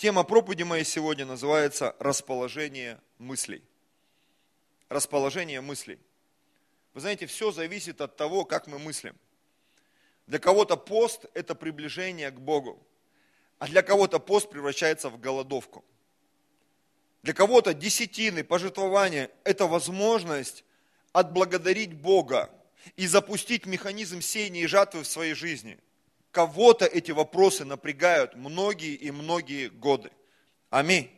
Тема проповеди моей сегодня называется «Расположение мыслей». Расположение мыслей. Вы знаете, все зависит от того, как мы мыслим. Для кого-то пост – это приближение к Богу, а для кого-то пост превращается в голодовку. Для кого-то десятины, пожертвования – это возможность отблагодарить Бога и запустить механизм сеяния и жатвы в своей жизни. Кого-то эти вопросы напрягают многие и многие годы. Аминь.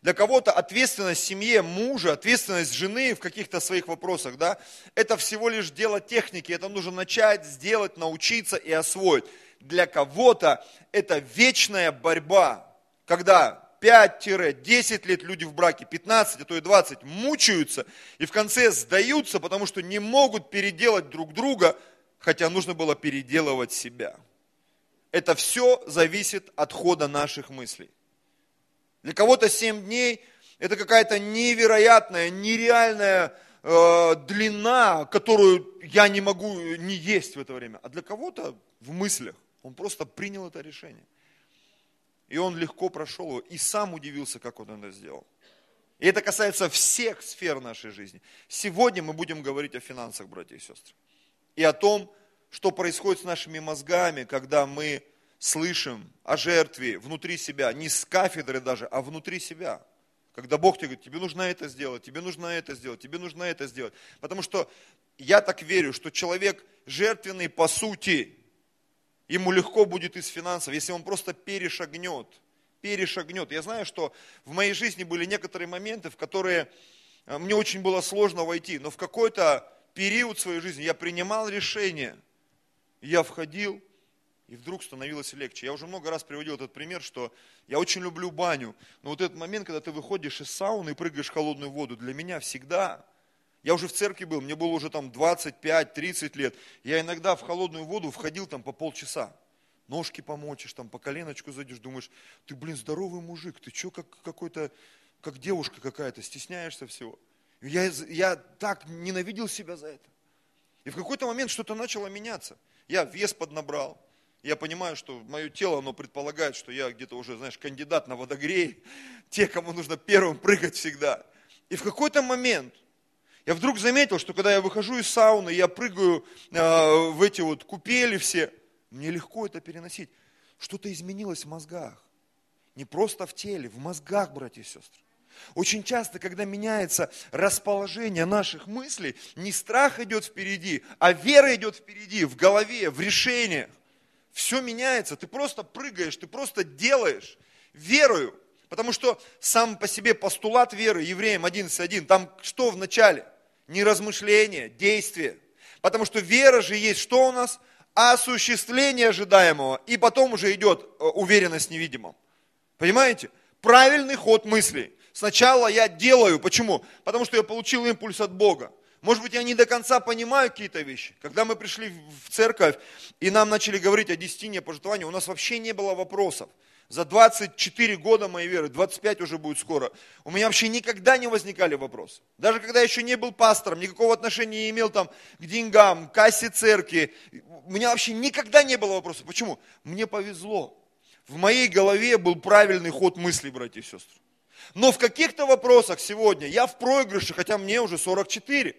Для кого-то ответственность семье мужа, ответственность жены в каких-то своих вопросах, да, это всего лишь дело техники, это нужно начать, сделать, научиться и освоить. Для кого-то это вечная борьба, когда 5-10 лет люди в браке, 15, а то и 20 мучаются и в конце сдаются, потому что не могут переделать друг друга, хотя нужно было переделывать себя. Это все зависит от хода наших мыслей. Для кого-то 7 дней это какая-то невероятная, нереальная э, длина, которую я не могу не есть в это время. А для кого-то в мыслях он просто принял это решение. И он легко прошел его и сам удивился, как он это сделал. И это касается всех сфер нашей жизни. Сегодня мы будем говорить о финансах, братья и сестры. И о том, что происходит с нашими мозгами, когда мы слышим о жертве внутри себя, не с кафедры даже, а внутри себя. Когда Бог тебе говорит, тебе нужно это сделать, тебе нужно это сделать, тебе нужно это сделать. Потому что я так верю, что человек жертвенный по сути, ему легко будет из финансов, если он просто перешагнет, перешагнет. Я знаю, что в моей жизни были некоторые моменты, в которые э, мне очень было сложно войти, но в какой-то период своей жизни я принимал решение, я входил, и вдруг становилось легче. Я уже много раз приводил этот пример, что я очень люблю баню, но вот этот момент, когда ты выходишь из сауны и прыгаешь в холодную воду, для меня всегда, я уже в церкви был, мне было уже там 25-30 лет, я иногда в холодную воду входил там по полчаса. Ножки помочишь, там по коленочку зайдешь, думаешь, ты, блин, здоровый мужик, ты что, как какой-то, как девушка какая-то, стесняешься всего. Я, я так ненавидел себя за это. И в какой-то момент что-то начало меняться. Я вес поднабрал, я понимаю, что мое тело, оно предполагает, что я где-то уже, знаешь, кандидат на водогрей, те, кому нужно первым прыгать всегда. И в какой-то момент я вдруг заметил, что когда я выхожу из сауны, я прыгаю э, в эти вот купели все, мне легко это переносить. Что-то изменилось в мозгах. Не просто в теле, в мозгах, братья и сестры. Очень часто, когда меняется расположение наших мыслей, не страх идет впереди, а вера идет впереди, в голове, в решениях все меняется, ты просто прыгаешь, ты просто делаешь верою. Потому что сам по себе постулат веры, евреям 11.1, там что в начале? Не размышление, действие. Потому что вера же есть что у нас? Осуществление ожидаемого. И потом уже идет э, уверенность в невидимом. Понимаете? Правильный ход мыслей. Сначала я делаю. Почему? Потому что я получил импульс от Бога. Может быть, я не до конца понимаю какие-то вещи. Когда мы пришли в церковь, и нам начали говорить о десятине пожертвовании, у нас вообще не было вопросов. За 24 года моей веры, 25 уже будет скоро, у меня вообще никогда не возникали вопросы. Даже когда я еще не был пастором, никакого отношения не имел там к деньгам, к кассе церкви, у меня вообще никогда не было вопросов. Почему? Мне повезло. В моей голове был правильный ход мыслей, братья и сестры. Но в каких-то вопросах сегодня я в проигрыше, хотя мне уже 44.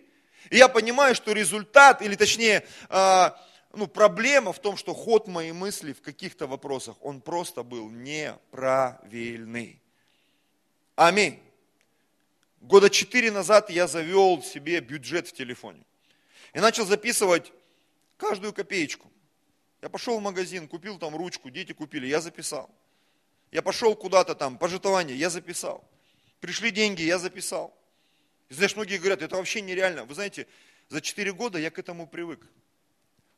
И я понимаю, что результат, или точнее, а, ну, проблема в том, что ход моей мысли в каких-то вопросах, он просто был неправильный. Аминь. Года четыре назад я завел себе бюджет в телефоне. И начал записывать каждую копеечку. Я пошел в магазин, купил там ручку, дети купили, я записал. Я пошел куда-то там, пожитование, я записал. Пришли деньги, я записал. И знаешь, многие говорят, это вообще нереально. Вы знаете, за 4 года я к этому привык.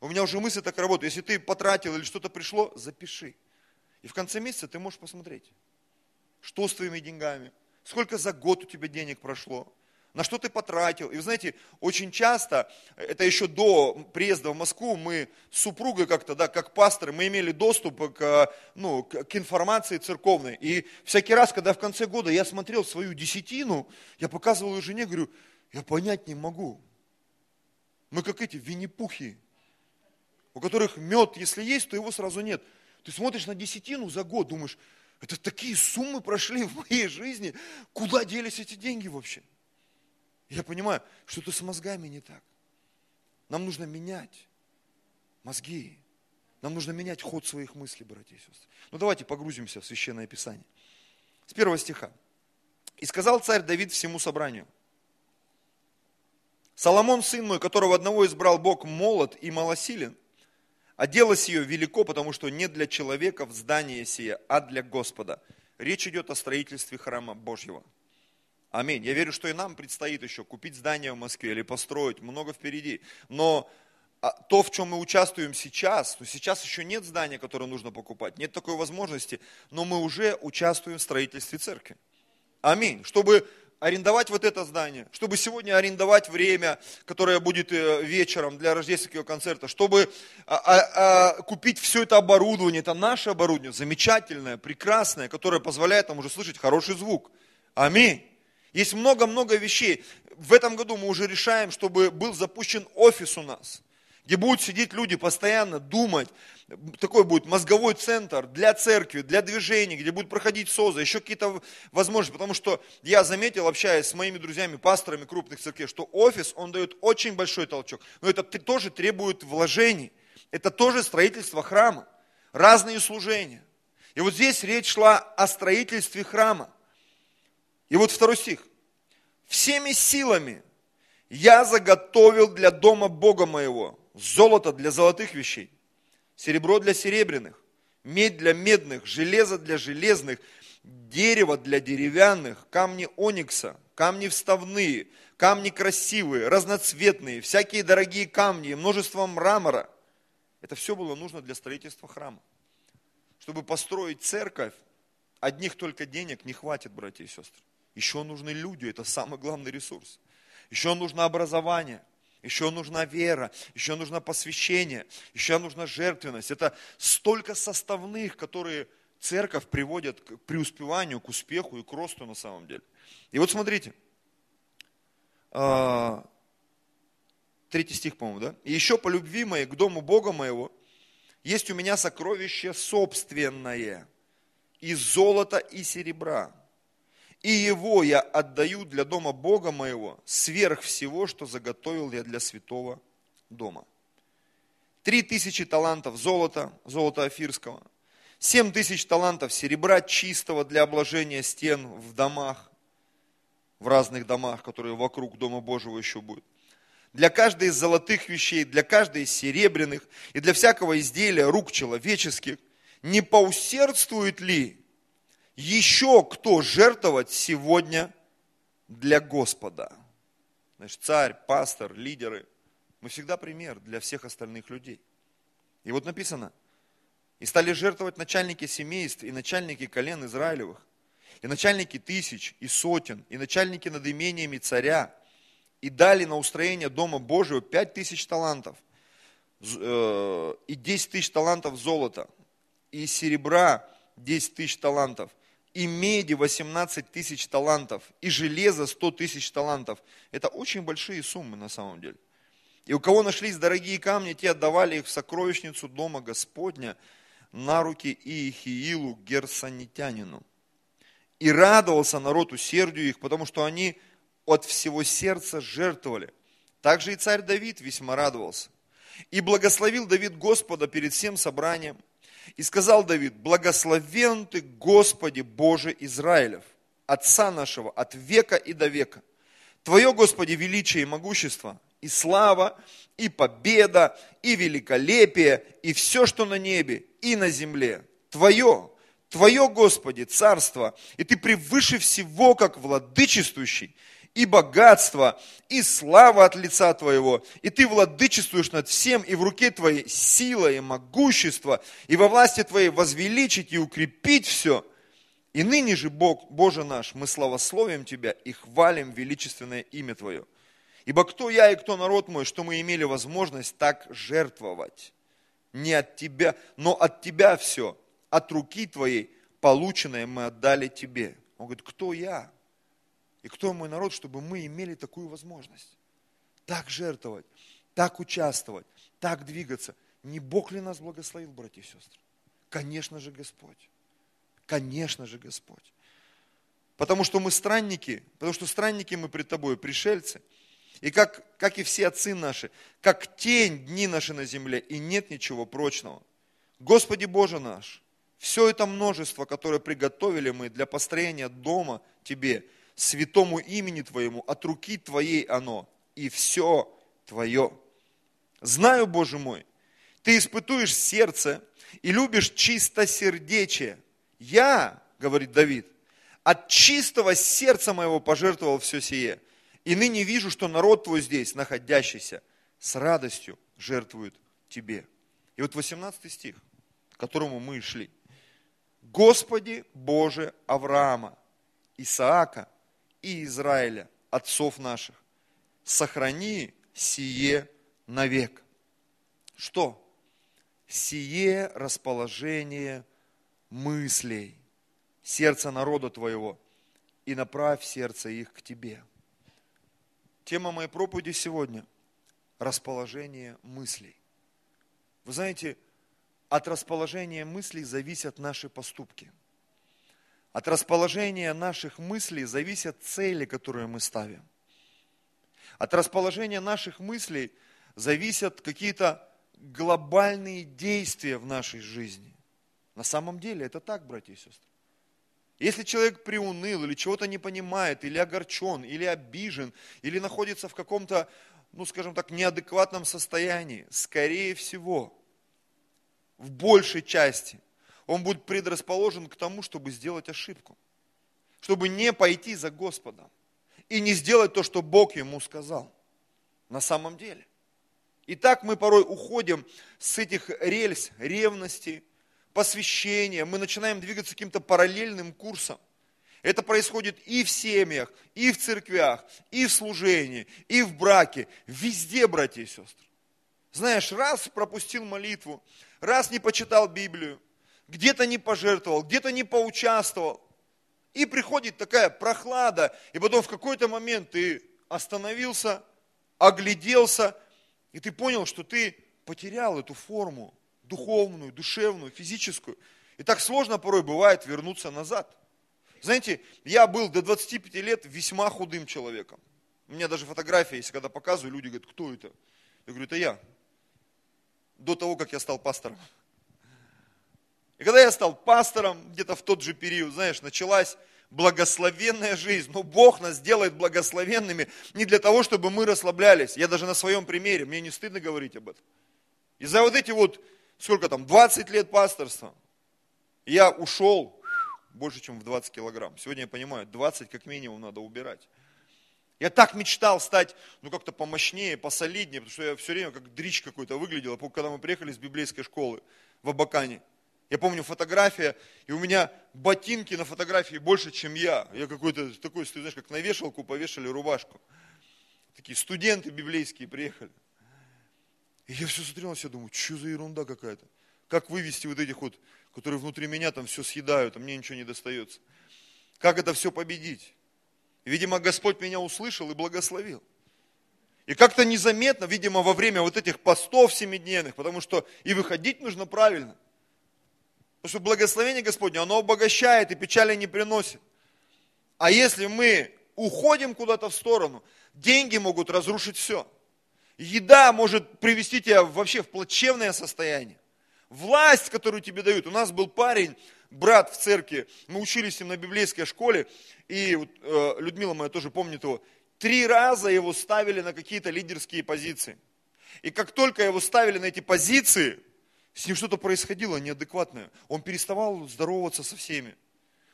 У меня уже мысль так работает. Если ты потратил или что-то пришло, запиши. И в конце месяца ты можешь посмотреть, что с твоими деньгами, сколько за год у тебя денег прошло, на что ты потратил. И вы знаете, очень часто, это еще до приезда в Москву, мы с супругой как-то, да, как пасторы, мы имели доступ к, ну, к информации церковной. И всякий раз, когда в конце года я смотрел свою десятину, я показывал ее жене, говорю, я понять не могу. Мы как эти винни-пухи, у которых мед, если есть, то его сразу нет. Ты смотришь на десятину за год, думаешь, Это такие суммы прошли в моей жизни. Куда делись эти деньги вообще? Я понимаю, что-то с мозгами не так. Нам нужно менять мозги. Нам нужно менять ход своих мыслей, братья и сестры. Ну давайте погрузимся в Священное Писание. С первого стиха. «И сказал царь Давид всему собранию, Соломон, сын мой, которого одного избрал Бог, молод и малосилен, а дело сие велико, потому что не для человека в здании сие, а для Господа. Речь идет о строительстве храма Божьего. Аминь. Я верю, что и нам предстоит еще купить здание в Москве или построить, много впереди. Но а, то, в чем мы участвуем сейчас, то сейчас еще нет здания, которое нужно покупать, нет такой возможности, но мы уже участвуем в строительстве церкви. Аминь. Чтобы арендовать вот это здание, чтобы сегодня арендовать время, которое будет э, вечером для рождественского концерта, чтобы а, а, а, купить все это оборудование, это наше оборудование, замечательное, прекрасное, которое позволяет нам уже слышать хороший звук. Аминь. Есть много-много вещей. В этом году мы уже решаем, чтобы был запущен офис у нас, где будут сидеть люди постоянно, думать, такой будет мозговой центр для церкви, для движения, где будет проходить СОЗа, еще какие-то возможности. Потому что я заметил, общаясь с моими друзьями, пасторами крупных церквей, что офис, он дает очень большой толчок. Но это тоже требует вложений. Это тоже строительство храма. Разные служения. И вот здесь речь шла о строительстве храма. И вот второй стих. Всеми силами я заготовил для дома Бога моего золото для золотых вещей, серебро для серебряных, медь для медных, железо для железных, дерево для деревянных, камни оникса, камни вставные, камни красивые, разноцветные, всякие дорогие камни, множество мрамора. Это все было нужно для строительства храма. Чтобы построить церковь, одних только денег не хватит, братья и сестры. Еще нужны люди, это самый главный ресурс. Еще нужно образование – еще нужна вера, еще нужно посвящение, еще нужна жертвенность. Это столько составных, которые церковь приводит к преуспеванию, к успеху и к росту на самом деле. И вот смотрите, а, третий стих, по-моему, да? «И еще по любви моей к дому Бога моего есть у меня сокровище собственное из золота и серебра, и его я отдаю для дома Бога моего, сверх всего, что заготовил я для святого дома. Три тысячи талантов золота, золота афирского, семь тысяч талантов серебра чистого для обложения стен в домах, в разных домах, которые вокруг Дома Божьего еще будут. Для каждой из золотых вещей, для каждой из серебряных и для всякого изделия рук человеческих, не поусердствует ли еще кто жертвовать сегодня для Господа? Значит, царь, пастор, лидеры. Мы всегда пример для всех остальных людей. И вот написано, и стали жертвовать начальники семейств и начальники колен Израилевых, и начальники тысяч и сотен, и начальники над имениями царя, и дали на устроение Дома Божьего пять тысяч талантов, э, и десять тысяч талантов золота, и серебра десять тысяч талантов – и меди 18 тысяч талантов, и железа 100 тысяч талантов. Это очень большие суммы на самом деле. И у кого нашлись дорогие камни, те отдавали их в сокровищницу дома Господня на руки Иехиилу Герсонитянину. И радовался народ усердию их, потому что они от всего сердца жертвовали. Также и царь Давид весьма радовался. И благословил Давид Господа перед всем собранием, и сказал Давид, благословен ты, Господи Боже Израилев, Отца нашего, от века и до века. Твое, Господи, величие и могущество, и слава, и победа, и великолепие, и все, что на небе, и на земле. Твое, Твое, Господи, царство, и Ты превыше всего, как владычествующий, и богатство, и слава от лица Твоего, и Ты владычествуешь над всем, и в руке Твоей сила и могущество, и во власти Твоей возвеличить и укрепить все. И ныне же, Бог, Боже наш, мы славословим Тебя и хвалим величественное имя Твое. Ибо кто я и кто народ мой, что мы имели возможность так жертвовать? Не от Тебя, но от Тебя все, от руки Твоей полученное мы отдали Тебе. Он говорит, кто я? И кто мой народ, чтобы мы имели такую возможность? Так жертвовать, так участвовать, так двигаться. Не Бог ли нас благословил, братья и сестры? Конечно же, Господь. Конечно же, Господь. Потому что мы странники, потому что странники мы пред Тобой, пришельцы. И как, как и все отцы наши, как тень дни наши на земле, и нет ничего прочного. Господи Боже наш, все это множество, которое приготовили мы для построения дома Тебе, святому имени Твоему, от руки Твоей оно, и все Твое. Знаю, Боже мой, Ты испытуешь сердце и любишь чистосердечие. Я, говорит Давид, от чистого сердца моего пожертвовал все сие. И ныне вижу, что народ твой здесь, находящийся, с радостью жертвует тебе. И вот 18 стих, к которому мы и шли. Господи Боже Авраама, Исаака и Израиля, отцов наших, сохрани сие навек. Что? Сие расположение мыслей – сердце народа твоего и направь сердце их к тебе. Тема моей проповеди сегодня – расположение мыслей. Вы знаете, от расположения мыслей зависят наши поступки. От расположения наших мыслей зависят цели, которые мы ставим. От расположения наших мыслей зависят какие-то глобальные действия в нашей жизни. На самом деле это так, братья и сестры. Если человек приуныл или чего-то не понимает, или огорчен, или обижен, или находится в каком-то, ну скажем так, неадекватном состоянии, скорее всего, в большей части, он будет предрасположен к тому, чтобы сделать ошибку, чтобы не пойти за Господом и не сделать то, что Бог ему сказал на самом деле. И так мы порой уходим с этих рельс ревности, посвящения, мы начинаем двигаться каким-то параллельным курсом. Это происходит и в семьях, и в церквях, и в служении, и в браке, везде, братья и сестры. Знаешь, раз пропустил молитву, раз не почитал Библию, где-то не пожертвовал, где-то не поучаствовал. И приходит такая прохлада, и потом в какой-то момент ты остановился, огляделся, и ты понял, что ты потерял эту форму, духовную, душевную, физическую. И так сложно порой бывает вернуться назад. Знаете, я был до 25 лет весьма худым человеком. У меня даже фотография есть, когда показываю, люди говорят, кто это? Я говорю, это я. До того, как я стал пастором. И когда я стал пастором, где-то в тот же период, знаешь, началась благословенная жизнь. Но Бог нас делает благословенными не для того, чтобы мы расслаблялись. Я даже на своем примере, мне не стыдно говорить об этом. И за вот эти вот сколько там, 20 лет пасторства. Я ушел больше, чем в 20 килограмм. Сегодня я понимаю, 20 как минимум надо убирать. Я так мечтал стать, ну, как-то помощнее, посолиднее, потому что я все время как дрич какой-то выглядел. Когда мы приехали с библейской школы в Абакане, я помню фотография, и у меня ботинки на фотографии больше, чем я. Я какой-то такой, знаешь, как на вешалку повешали рубашку. Такие студенты библейские приехали. И я все смотрел на себя, думаю, что за ерунда какая-то. Как вывести вот этих вот, которые внутри меня там все съедают, а мне ничего не достается. Как это все победить? Видимо, Господь меня услышал и благословил. И как-то незаметно, видимо, во время вот этих постов семидневных, потому что и выходить нужно правильно. Потому что благословение Господне, оно обогащает и печали не приносит. А если мы уходим куда-то в сторону, деньги могут разрушить все. Еда может привести тебя вообще в плачевное состояние. Власть, которую тебе дают. У нас был парень, брат в церкви, мы учились с ним на библейской школе, и э, Людмила моя тоже помнит его, три раза его ставили на какие-то лидерские позиции. И как только его ставили на эти позиции, с ним что-то происходило неадекватное. Он переставал здороваться со всеми.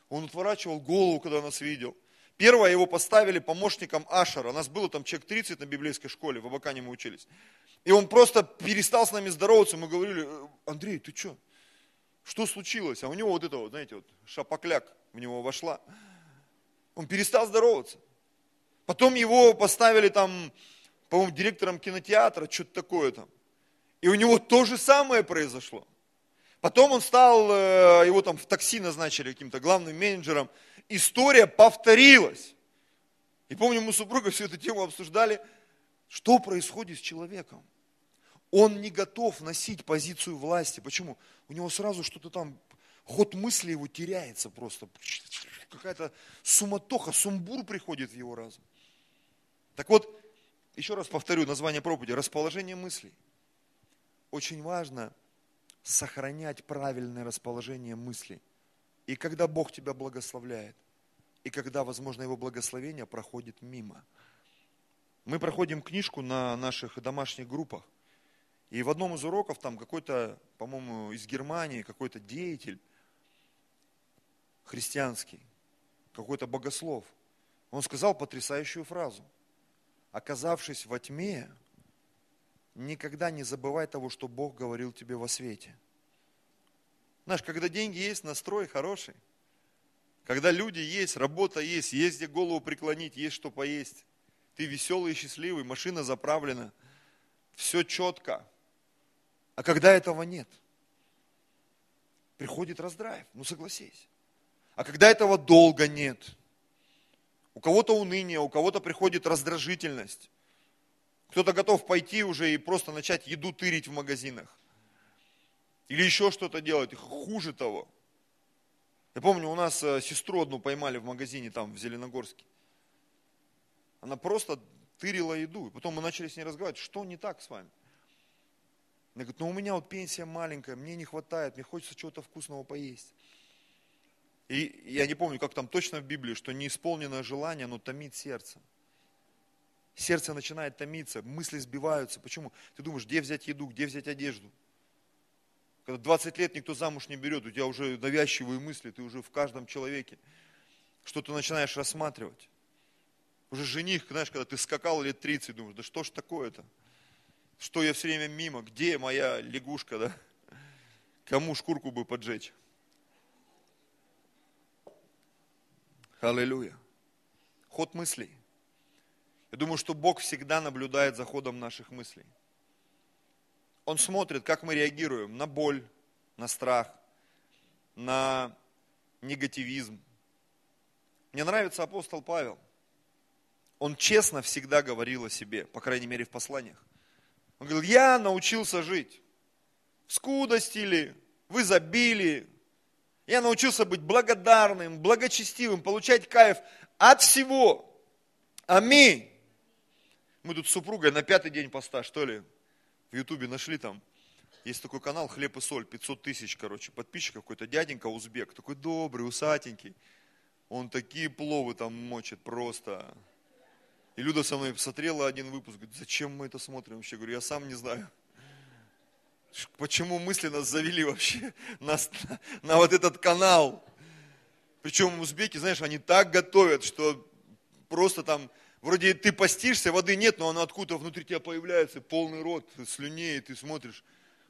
Он отворачивал голову, когда нас видел. Первое его поставили помощником Ашера. Нас было там человек 30 на библейской школе, в Абакане мы учились. И он просто перестал с нами здороваться. Мы говорили, «Э, Андрей, ты что? Что случилось? А у него вот это вот, знаете, вот шапокляк в него вошла. Он перестал здороваться. Потом его поставили там, по-моему, директором кинотеатра, что-то такое там. И у него то же самое произошло. Потом он стал, э, его там в такси назначили каким-то главным менеджером история повторилась. И помню, мы с супругой всю эту тему обсуждали, что происходит с человеком. Он не готов носить позицию власти. Почему? У него сразу что-то там, ход мысли его теряется просто. Какая-то суматоха, сумбур приходит в его разум. Так вот, еще раз повторю название проповеди, расположение мыслей. Очень важно сохранять правильное расположение мыслей. И когда Бог тебя благословляет, и когда, возможно, Его благословение проходит мимо. Мы проходим книжку на наших домашних группах. И в одном из уроков там какой-то, по-моему, из Германии, какой-то деятель христианский, какой-то богослов, он сказал потрясающую фразу. Оказавшись во тьме, никогда не забывай того, что Бог говорил тебе во свете. Знаешь, когда деньги есть, настрой хороший. Когда люди есть, работа есть, есть где голову преклонить, есть что поесть. Ты веселый и счастливый, машина заправлена, все четко. А когда этого нет, приходит раздрайв, ну согласись. А когда этого долго нет, у кого-то уныние, у кого-то приходит раздражительность. Кто-то готов пойти уже и просто начать еду тырить в магазинах. Или еще что-то делать, хуже того. Я помню, у нас э, сестру одну поймали в магазине там, в Зеленогорске. Она просто тырила еду. И потом мы начали с ней разговаривать, что не так с вами? Она говорит, ну у меня вот пенсия маленькая, мне не хватает, мне хочется чего-то вкусного поесть. И я не помню, как там точно в Библии, что неисполненное желание, оно томит сердце. Сердце начинает томиться, мысли сбиваются. Почему? Ты думаешь, где взять еду, где взять одежду? Когда 20 лет никто замуж не берет, у тебя уже навязчивые мысли, ты уже в каждом человеке. Что ты начинаешь рассматривать. Уже жених, знаешь, когда ты скакал лет 30, думаешь, да что ж такое-то? Что я все время мимо? Где моя лягушка, да? Кому шкурку бы поджечь? Аллилуйя. Ход мыслей. Я думаю, что Бог всегда наблюдает за ходом наших мыслей. Он смотрит, как мы реагируем на боль, на страх, на негативизм. Мне нравится апостол Павел. Он честно всегда говорил о себе, по крайней мере в посланиях. Он говорил, я научился жить в скудости ли, в изобилии, я научился быть благодарным, благочестивым, получать кайф от всего. Аминь. Мы тут с супругой на пятый день поста, что ли, в Ютубе нашли там. Есть такой канал «Хлеб и соль», 500 тысяч, короче, подписчиков, какой-то дяденька узбек, такой добрый, усатенький. Он такие пловы там мочит просто. И Люда со мной посмотрела один выпуск, говорит, зачем мы это смотрим вообще? Говорю, я сам не знаю. Почему мысли нас завели вообще нас, на, на вот этот канал? Причем узбеки, знаешь, они так готовят, что просто там, вроде ты постишься, воды нет, но она откуда-то внутри тебя появляется, полный рот слюней, и ты смотришь,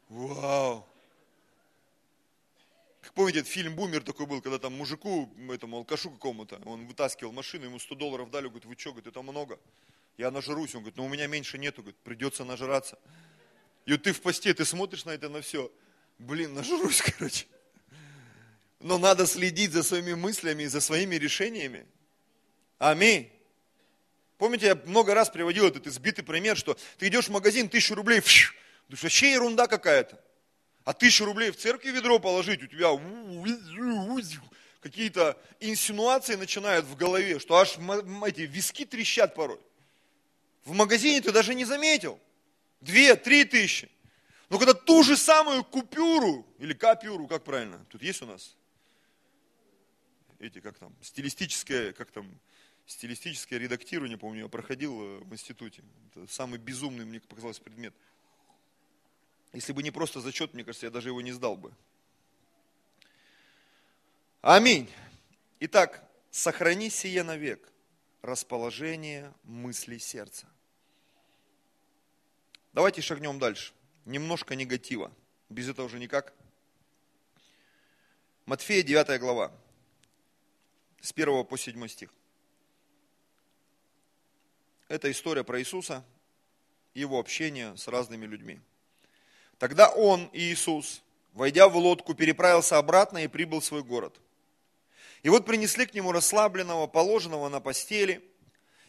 вау. Как помните, этот фильм «Бумер» такой был, когда там мужику, этому алкашу какому-то, он вытаскивал машину, ему 100 долларов дали, говорит, вы что, говорит, это много. Я нажрусь, он говорит, ну у меня меньше нету, говорит, придется нажраться. И вот ты в посте, ты смотришь на это, на все. Блин, нажрусь, короче. Но надо следить за своими мыслями и за своими решениями. Аминь. Помните, я много раз приводил этот избитый пример, что ты идешь в магазин, тысячу рублей, фш, думаешь, вообще ерунда какая-то. А тысячу рублей в церкви ведро положить, у тебя какие-то инсинуации начинают в голове, что аж эти виски трещат порой. В магазине ты даже не заметил две, три тысячи. Но когда ту же самую купюру, или капюру, как правильно, тут есть у нас эти, как там, стилистическое, как там, стилистическое редактирование, помню, я проходил в институте. Это самый безумный, мне показалось, предмет. Если бы не просто зачет, мне кажется, я даже его не сдал бы. Аминь. Итак, сохрани сие навек, расположение мыслей сердца. Давайте шагнем дальше. Немножко негатива. Без этого уже никак. Матфея 9 глава. С 1 по 7 стих. Это история про Иисуса, его общение с разными людьми. Тогда он, Иисус, войдя в лодку, переправился обратно и прибыл в свой город. И вот принесли к нему расслабленного, положенного на постели.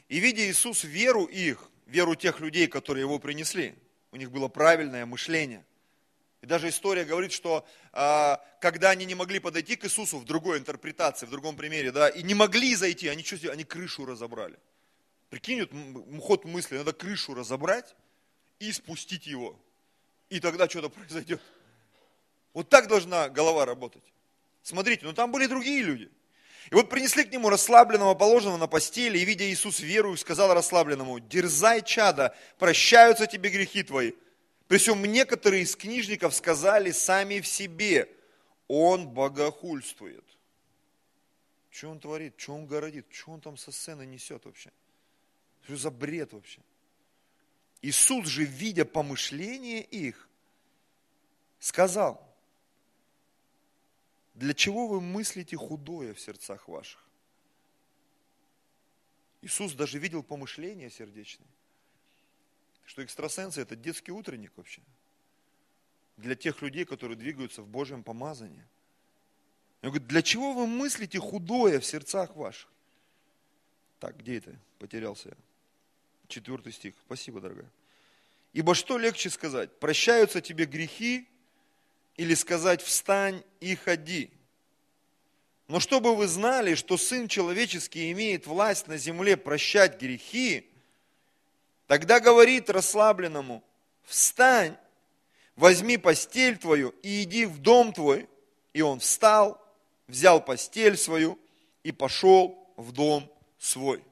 И видя Иисус веру их, веру тех людей, которые его принесли. У них было правильное мышление. И даже история говорит, что а, когда они не могли подойти к Иисусу в другой интерпретации, в другом примере, да, и не могли зайти, они что сделали? Они крышу разобрали. Прикинь, вот ход мысли, надо крышу разобрать и спустить его. И тогда что-то произойдет. Вот так должна голова работать. Смотрите, ну там были другие люди. И вот принесли к нему расслабленного, положенного на постели, и, видя Иисус верую, сказал расслабленному, дерзай, чада, прощаются тебе грехи твои. При всем некоторые из книжников сказали сами в себе, он богохульствует. Что он творит, что он городит, что он там со сцены несет вообще? Что за бред вообще? Иисус же, видя помышления их, сказал, для чего вы мыслите худое в сердцах ваших? Иисус даже видел помышления сердечные. Что экстрасенсы это детский утренник вообще. Для тех людей, которые двигаются в Божьем помазании. Он говорит, для чего вы мыслите худое в сердцах ваших? Так, где это? Потерялся я. Четвертый стих. Спасибо, дорогая. Ибо что легче сказать? Прощаются тебе грехи или сказать встань и ходи? Но чтобы вы знали, что Сын Человеческий имеет власть на земле прощать грехи, тогда говорит расслабленному, встань, возьми постель твою и иди в дом твой. И он встал, взял постель свою и пошел в дом свой.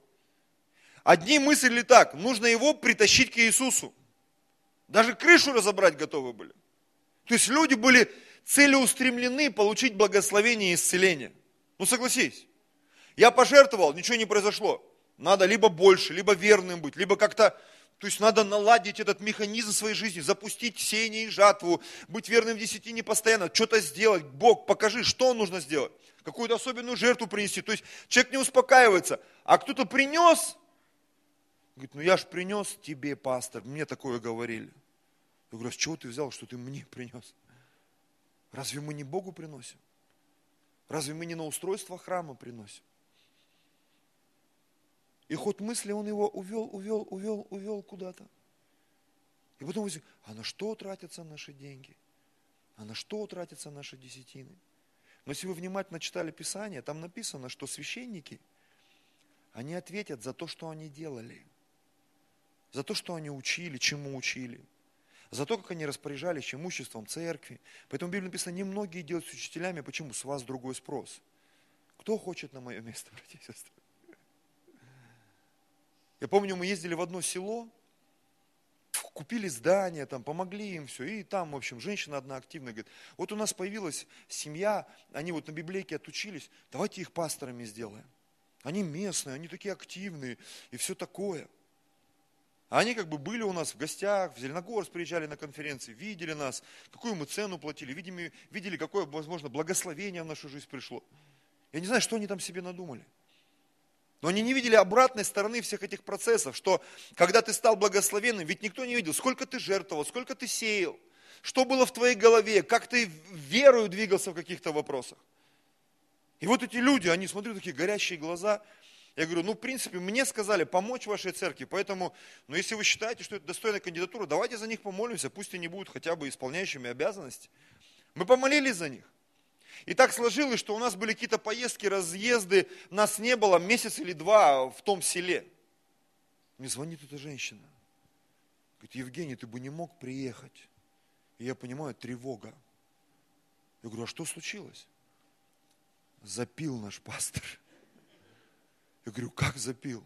Одни мыслили так, нужно его притащить к Иисусу. Даже крышу разобрать готовы были. То есть люди были целеустремлены получить благословение и исцеление. Ну согласись, я пожертвовал, ничего не произошло. Надо либо больше, либо верным быть, либо как-то, то есть надо наладить этот механизм своей жизни, запустить сеяние и жатву, быть верным в десятине постоянно, что-то сделать. Бог, покажи, что нужно сделать. Какую-то особенную жертву принести. То есть человек не успокаивается. А кто-то принес, Говорит, ну я ж принес тебе, пастор, мне такое говорили. Я говорю, а с чего ты взял, что ты мне принес? Разве мы не Богу приносим? Разве мы не на устройство храма приносим? И ход мысли он его увел, увел, увел, увел куда-то. И потом вы а на что тратятся наши деньги? А на что тратятся наши десятины? Но если вы внимательно читали Писание, там написано, что священники, они ответят за то, что они делали за то, что они учили, чему учили, за то, как они распоряжались имуществом церкви. Поэтому в Библии написано, немногие делают с учителями, почему? С вас другой спрос. Кто хочет на мое место, братья и сестры? Я помню, мы ездили в одно село, купили здание, там, помогли им все, и там, в общем, женщина одна активная говорит, вот у нас появилась семья, они вот на библейке отучились, давайте их пасторами сделаем. Они местные, они такие активные, и все такое – а они как бы были у нас в гостях, в Зеленогорск приезжали на конференции, видели нас, какую мы цену платили, видели, видели какое, возможно, благословение в нашу жизнь пришло. Я не знаю, что они там себе надумали. Но они не видели обратной стороны всех этих процессов, что когда ты стал благословенным, ведь никто не видел, сколько ты жертвовал, сколько ты сеял, что было в твоей голове, как ты верою двигался в каких-то вопросах. И вот эти люди, они, смотрю, такие горящие глаза – я говорю, ну, в принципе, мне сказали помочь вашей церкви, поэтому, ну, если вы считаете, что это достойная кандидатура, давайте за них помолимся, пусть они будут хотя бы исполняющими обязанности. Мы помолились за них. И так сложилось, что у нас были какие-то поездки, разъезды, нас не было месяц или два в том селе. Мне звонит эта женщина. Говорит, Евгений, ты бы не мог приехать. И я понимаю, тревога. Я говорю, а что случилось? Запил наш пастор. Я говорю, как запил?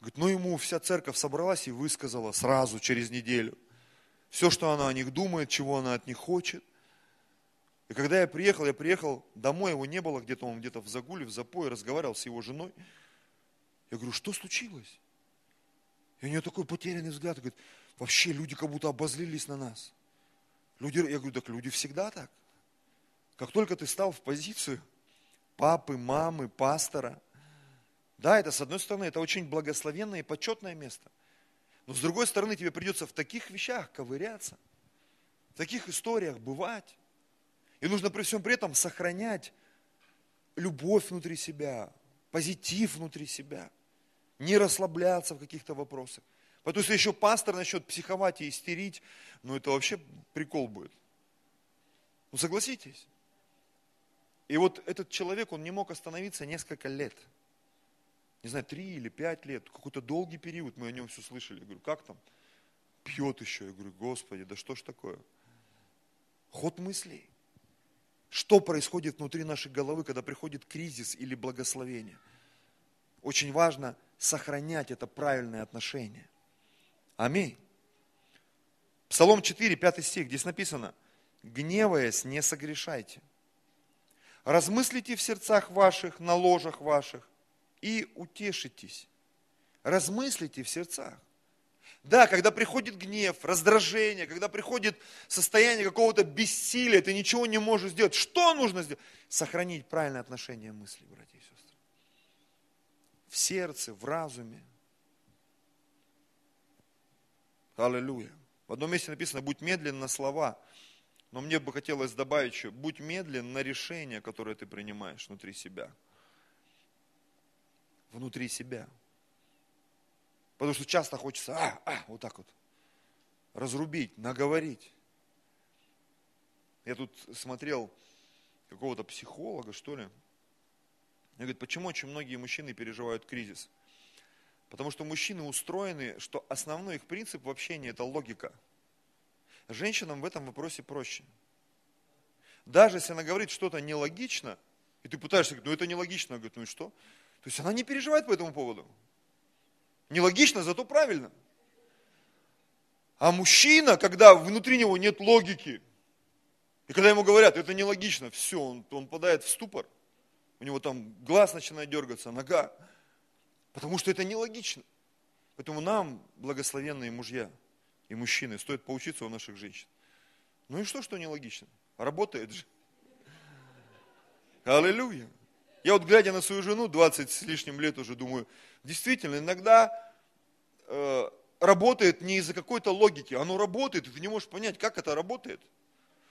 Говорит, ну ему вся церковь собралась и высказала сразу, через неделю. Все, что она о них думает, чего она от них хочет. И когда я приехал, я приехал домой, его не было, где-то он где-то в загуле, в запое, разговаривал с его женой. Я говорю, что случилось? И у нее такой потерянный взгляд, говорит, вообще люди как будто обозлились на нас. Люди, я говорю, так люди всегда так. Как только ты стал в позицию папы, мамы, пастора, да, это с одной стороны, это очень благословенное и почетное место. Но с другой стороны, тебе придется в таких вещах ковыряться, в таких историях бывать. И нужно при всем при этом сохранять любовь внутри себя, позитив внутри себя, не расслабляться в каких-то вопросах. Потому что еще пастор начнет психовать и истерить, ну это вообще прикол будет. Ну согласитесь. И вот этот человек, он не мог остановиться несколько лет. Не знаю, три или пять лет, какой-то долгий период, мы о нем все слышали. Я говорю, как там? Пьет еще. Я говорю, Господи, да что ж такое? Ход мыслей. Что происходит внутри нашей головы, когда приходит кризис или благословение? Очень важно сохранять это правильное отношение. Аминь. Псалом 4, 5 стих, здесь написано, гневаясь, не согрешайте. Размыслите в сердцах ваших, на ложах ваших, и утешитесь. Размыслите в сердцах. Да, когда приходит гнев, раздражение, когда приходит состояние какого-то бессилия, ты ничего не можешь сделать. Что нужно сделать? Сохранить правильное отношение мыслей, братья и сестры. В сердце, в разуме. Аллилуйя. В одном месте написано, будь медлен на слова. Но мне бы хотелось добавить еще, будь медлен на решение, которое ты принимаешь внутри себя. Внутри себя. Потому что часто хочется, а, а, вот так вот, разрубить, наговорить. Я тут смотрел какого-то психолога, что ли. Он говорит, почему очень многие мужчины переживают кризис? Потому что мужчины устроены, что основной их принцип в общении – это логика. Женщинам в этом вопросе проще. Даже если она говорит что-то нелогично, и ты пытаешься говорить, ну это нелогично, она говорит, ну и что? То есть она не переживает по этому поводу. Нелогично, зато правильно. А мужчина, когда внутри него нет логики, и когда ему говорят, это нелогично, все, он, он падает в ступор, у него там глаз начинает дергаться, нога, потому что это нелогично. Поэтому нам, благословенные мужья и мужчины, стоит поучиться у наших женщин. Ну и что, что нелогично? Работает же. Аллилуйя. Я вот глядя на свою жену, 20 с лишним лет уже думаю, действительно, иногда э, работает не из-за какой-то логики, оно работает, и ты не можешь понять, как это работает.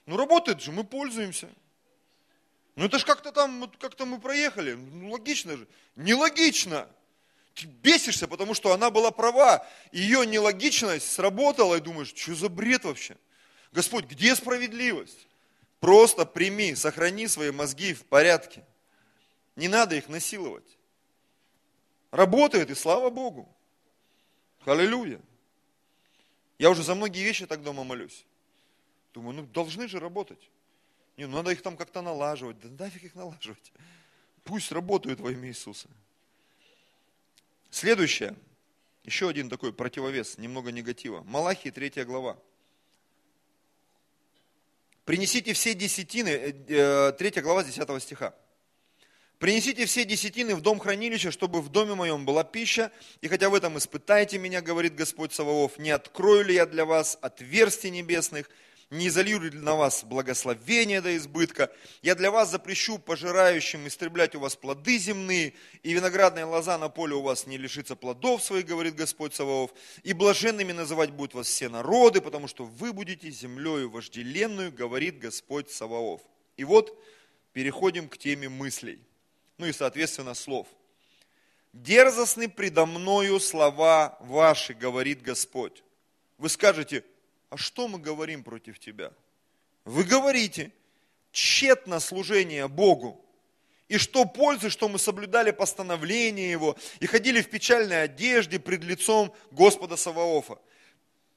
Ну работает же, мы пользуемся. Ну это ж как-то там, как-то мы проехали, ну логично же. Нелогично. Ты бесишься, потому что она была права. Ее нелогичность сработала, и думаешь, что за бред вообще? Господь, где справедливость? Просто прими, сохрани свои мозги в порядке. Не надо их насиловать. Работает, и слава Богу. Аллилуйя. Я уже за многие вещи так дома молюсь. Думаю, ну должны же работать. Не, ну надо их там как-то налаживать. Да нафиг их налаживать. Пусть работают во имя Иисуса. Следующее. Еще один такой противовес, немного негатива. Малахии, третья глава. Принесите все десятины, э, э, третья глава 10 стиха. Принесите все десятины в дом хранилища, чтобы в доме моем была пища, и хотя в этом испытайте меня, говорит Господь Саваоф, не открою ли я для вас отверстий небесных, не изолью ли на вас благословение до избытка, я для вас запрещу пожирающим истреблять у вас плоды земные, и виноградная лоза на поле у вас не лишится плодов своих, говорит Господь Саваоф, и блаженными называть будут вас все народы, потому что вы будете землею вожделенную, говорит Господь Саваоф. И вот переходим к теме мыслей ну и, соответственно, слов. Дерзостны предо мною слова ваши, говорит Господь. Вы скажете, а что мы говорим против тебя? Вы говорите, тщетно служение Богу. И что пользы, что мы соблюдали постановление Его и ходили в печальной одежде пред лицом Господа Саваофа.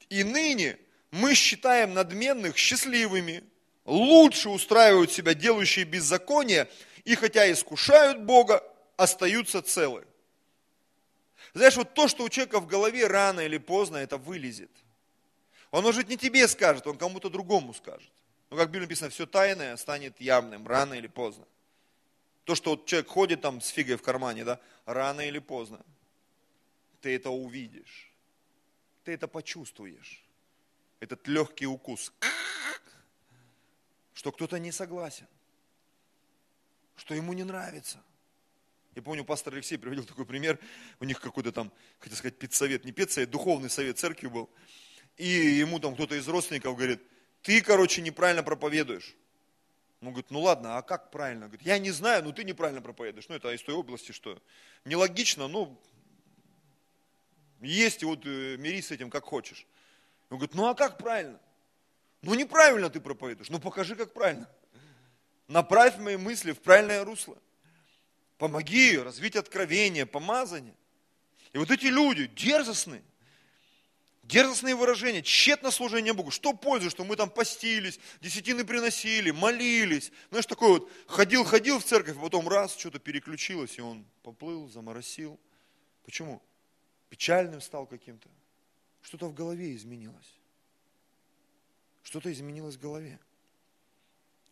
И ныне мы считаем надменных счастливыми, лучше устраивают себя делающие беззаконие, и хотя искушают Бога, остаются целы. Знаешь, вот то, что у человека в голове рано или поздно, это вылезет. Он, может, не тебе скажет, он кому-то другому скажет. Но, как в Библии написано, все тайное станет явным, рано или поздно. То, что вот человек ходит там с фигой в кармане, да, рано или поздно, ты это увидишь. Ты это почувствуешь. Этот легкий укус. Что кто-то не согласен что ему не нравится. Я помню, пастор Алексей приводил такой пример, у них какой-то там, хотел сказать, педсовет, не педсовет, духовный совет церкви был. И ему там кто-то из родственников говорит, ты, короче, неправильно проповедуешь. Он говорит, ну ладно, а как правильно? Говорит, я не знаю, но ты неправильно проповедуешь. Ну это из той области, что нелогично, но есть, и вот э, мирись с этим как хочешь. Он говорит, ну а как правильно? Ну неправильно ты проповедуешь, ну покажи, как правильно. Направь мои мысли в правильное русло. Помоги развить откровение, помазание. И вот эти люди дерзостные, дерзостные выражения, тщетно служение Богу. Что пользы, что мы там постились, десятины приносили, молились. Знаешь, такой вот ходил-ходил в церковь, потом раз, что-то переключилось, и он поплыл, заморосил. Почему? Печальным стал каким-то. Что-то в голове изменилось. Что-то изменилось в голове.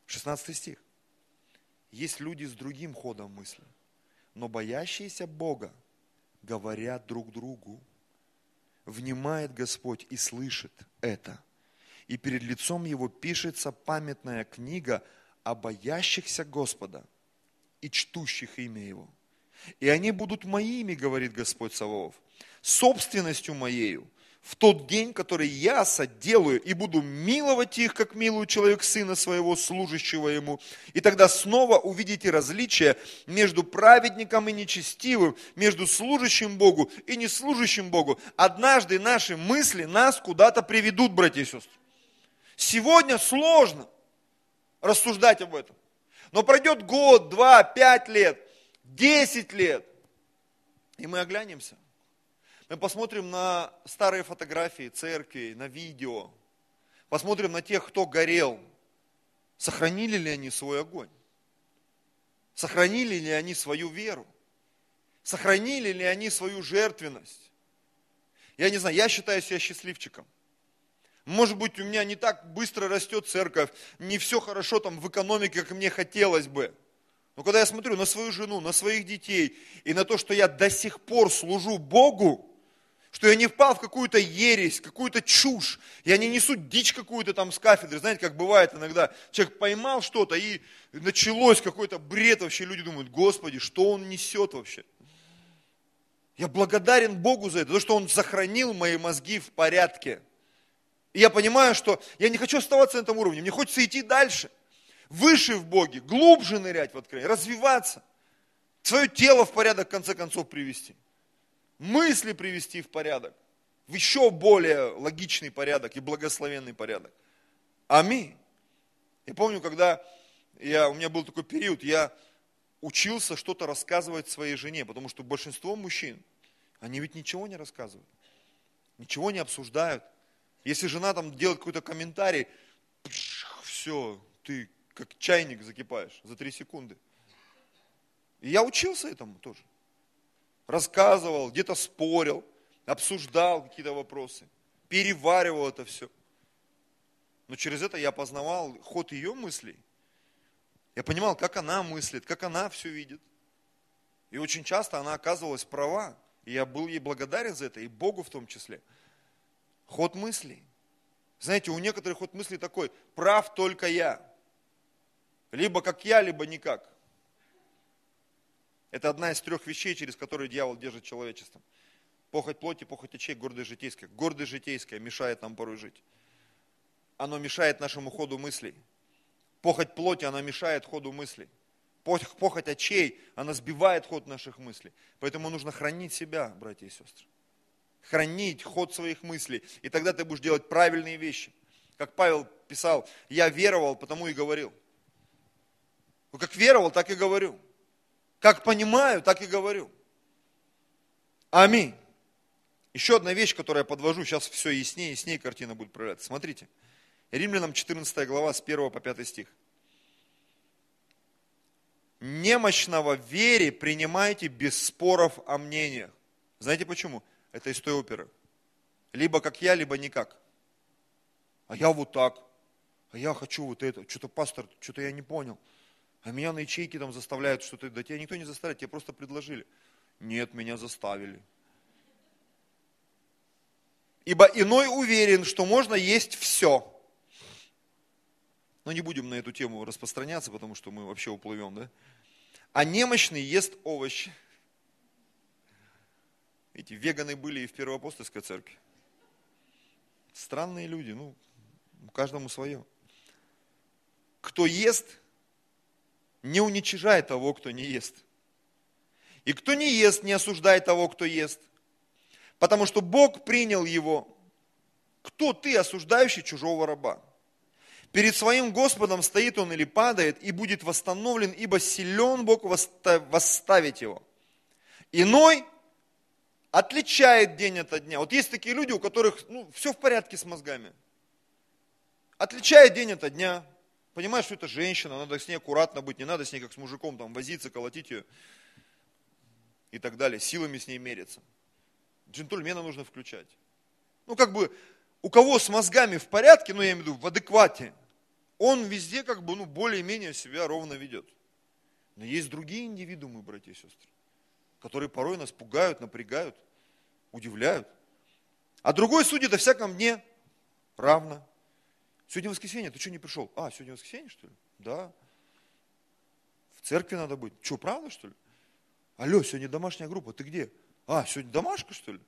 16 стих. Есть люди с другим ходом мысли, но боящиеся Бога говорят друг другу. Внимает Господь и слышит это. И перед лицом Его пишется памятная книга о боящихся Господа и чтущих имя Его. И они будут моими, говорит Господь Саваоф, собственностью моею, в тот день, который я соделаю, и буду миловать их, как милую человек сына своего, служащего ему. И тогда снова увидите различие между праведником и нечестивым, между служащим Богу и неслужащим Богу. Однажды наши мысли нас куда-то приведут, братья и сестры. Сегодня сложно рассуждать об этом. Но пройдет год, два, пять лет, десять лет, и мы оглянемся мы посмотрим на старые фотографии церкви, на видео, посмотрим на тех, кто горел. Сохранили ли они свой огонь? Сохранили ли они свою веру? Сохранили ли они свою жертвенность? Я не знаю, я считаю себя счастливчиком. Может быть, у меня не так быстро растет церковь, не все хорошо там в экономике, как мне хотелось бы. Но когда я смотрю на свою жену, на своих детей и на то, что я до сих пор служу Богу, что я не впал в какую-то ересь, какую-то чушь. Я не несу дичь какую-то там с кафедры. Знаете, как бывает иногда, человек поймал что-то и началось какой-то бред вообще. Люди думают, Господи, что он несет вообще? Я благодарен Богу за это, за то, что Он сохранил мои мозги в порядке. И я понимаю, что я не хочу оставаться на этом уровне, мне хочется идти дальше, выше в Боге, глубже нырять в откровение, развиваться, свое тело в порядок в конце концов привести мысли привести в порядок, в еще более логичный порядок и благословенный порядок. Аминь. Я помню, когда я, у меня был такой период, я учился что-то рассказывать своей жене, потому что большинство мужчин, они ведь ничего не рассказывают, ничего не обсуждают. Если жена там делает какой-то комментарий, все, ты как чайник закипаешь за три секунды. И я учился этому тоже рассказывал, где-то спорил, обсуждал какие-то вопросы, переваривал это все. Но через это я познавал ход ее мыслей. Я понимал, как она мыслит, как она все видит. И очень часто она оказывалась права. И я был ей благодарен за это, и Богу в том числе. Ход мыслей. Знаете, у некоторых ход мыслей такой, прав только я. Либо как я, либо никак. Это одна из трех вещей, через которые дьявол держит человечество. Похоть плоти, похоть очей, гордость житейская. Гордость житейская мешает нам порой жить. Оно мешает нашему ходу мыслей. Похоть плоти, она мешает ходу мыслей. Похоть очей, она сбивает ход наших мыслей. Поэтому нужно хранить себя, братья и сестры. Хранить ход своих мыслей. И тогда ты будешь делать правильные вещи. Как Павел писал, я веровал, потому и говорил. Ну, как веровал, так и говорю. Как понимаю, так и говорю. Аминь. Еще одна вещь, которую я подвожу, сейчас все яснее и яснее картина будет проявляться. Смотрите. Римлянам 14 глава с 1 по 5 стих. Немощного в вере принимайте без споров о мнениях. Знаете почему? Это из той оперы. Либо как я, либо никак. А я вот так. А я хочу вот это. Что-то пастор, что-то я не понял. А меня на ячейке там заставляют что-то. Да тебя никто не заставляет, тебе просто предложили. Нет, меня заставили. Ибо иной уверен, что можно есть все. Но не будем на эту тему распространяться, потому что мы вообще уплывем, да? А немощный ест овощи. Эти веганы были и в Первоапостольской церкви. Странные люди, ну, каждому свое. Кто ест, не уничижай того, кто не ест. И кто не ест, не осуждай того, кто ест. Потому что Бог принял его. Кто ты, осуждающий чужого раба? Перед своим Господом стоит он или падает, и будет восстановлен, ибо силен Бог восставить его. Иной отличает день от дня. Вот есть такие люди, у которых ну, все в порядке с мозгами. Отличает день от дня. Понимаешь, что это женщина, надо с ней аккуратно быть, не надо с ней как с мужиком там возиться, колотить ее и так далее, силами с ней мериться. Джентльмена нужно включать. Ну, как бы, у кого с мозгами в порядке, ну, я имею в виду, в адеквате, он везде как бы, ну, более-менее себя ровно ведет. Но есть другие индивидуумы, братья и сестры, которые порой нас пугают, напрягают, удивляют. А другой судит о всяком дне равно. Сегодня воскресенье, ты что не пришел? А, сегодня воскресенье, что ли? Да. В церкви надо быть. Что, правда, что ли? Алло, сегодня домашняя группа, ты где? А, сегодня домашка, что ли?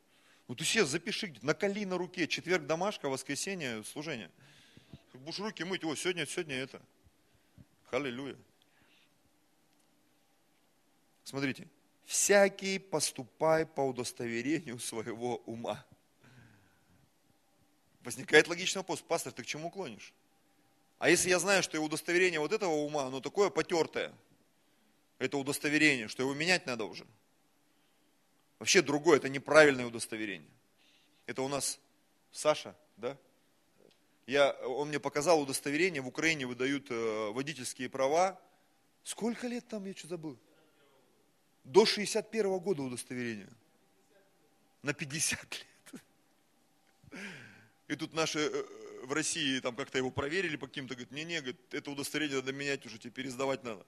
Ну ты себе запиши, наколи на руке, четверг домашка, воскресенье служение. Будешь руки мыть, о, сегодня, сегодня это. Халилюя. Смотрите, всякий поступай по удостоверению своего ума. Возникает логичный вопрос, пастор, ты к чему клонишь? А если я знаю, что удостоверение вот этого ума, оно такое потертое, это удостоверение, что его менять надо уже. Вообще другое, это неправильное удостоверение. Это у нас Саша, да? Я, он мне показал удостоверение, в Украине выдают э, водительские права. Сколько лет там, я что забыл? До 61 -го года удостоверение. На 50 лет. И тут наши э, в России там как-то его проверили по каким-то, говорят, не-не, говорит, это удостоверение надо менять уже, теперь издавать надо.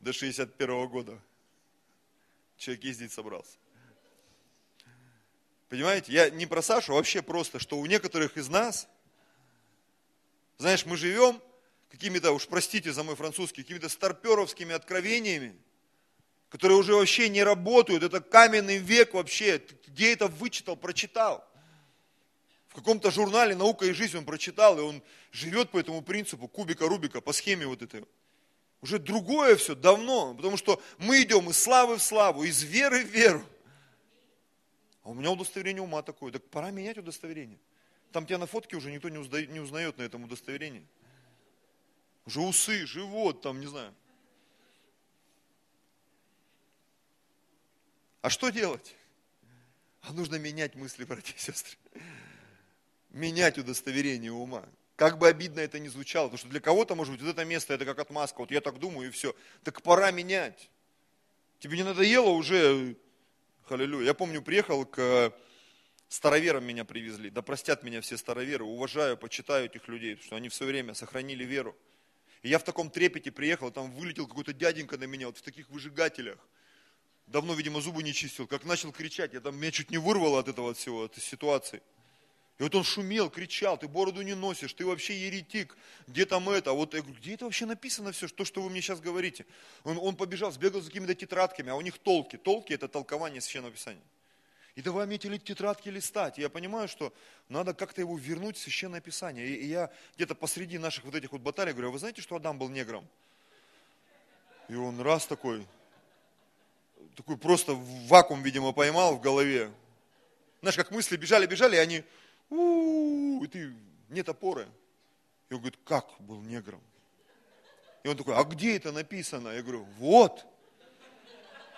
До 61 -го года. Человек ездить собрался. Понимаете, я не про Сашу, а вообще просто, что у некоторых из нас, знаешь, мы живем какими-то, уж простите за мой французский, какими-то старперовскими откровениями, которые уже вообще не работают. Это каменный век вообще. Где это вычитал, прочитал? Каком-то журнале «Наука и жизнь» он прочитал, и он живет по этому принципу кубика Рубика, по схеме вот этой. Уже другое все, давно. Потому что мы идем из славы в славу, из веры в веру. А у меня удостоверение ума такое. Так пора менять удостоверение. Там тебя на фотке уже никто не узнает, не узнает на этом удостоверении. Уже усы, живот, там, не знаю. А что делать? А нужно менять мысли, братья и сестры. Менять удостоверение ума. Как бы обидно это ни звучало, потому что для кого-то, может быть, вот это место, это как отмазка, вот я так думаю и все. Так пора менять. Тебе не надоело уже Халилюя. Я помню, приехал к староверам меня привезли. Да простят меня все староверы. Уважаю, почитаю этих людей, потому что они в свое время сохранили веру. И я в таком трепете приехал, там вылетел какой-то дяденька на меня, вот в таких выжигателях. Давно, видимо, зубы не чистил. Как начал кричать, я там, меня чуть не вырвало от этого всего, от этой ситуации. И вот он шумел, кричал, ты бороду не носишь, ты вообще еретик, где там это? Вот я говорю, где это вообще написано все, то, что вы мне сейчас говорите? Он, он побежал, сбегал за какими-то тетрадками, а у них толки. Толки это толкование священного писания. И давай мне эти тетрадки листать. И я понимаю, что надо как-то его вернуть в священное писание. И, и я где-то посреди наших вот этих вот баталий говорю, а вы знаете, что Адам был негром? И он раз такой, такой просто вакуум, видимо, поймал в голове. Знаешь, как мысли бежали, бежали, и они у, и ты, нет опоры. И он говорит, как был негром? И он такой, а где это написано? Я говорю, вот.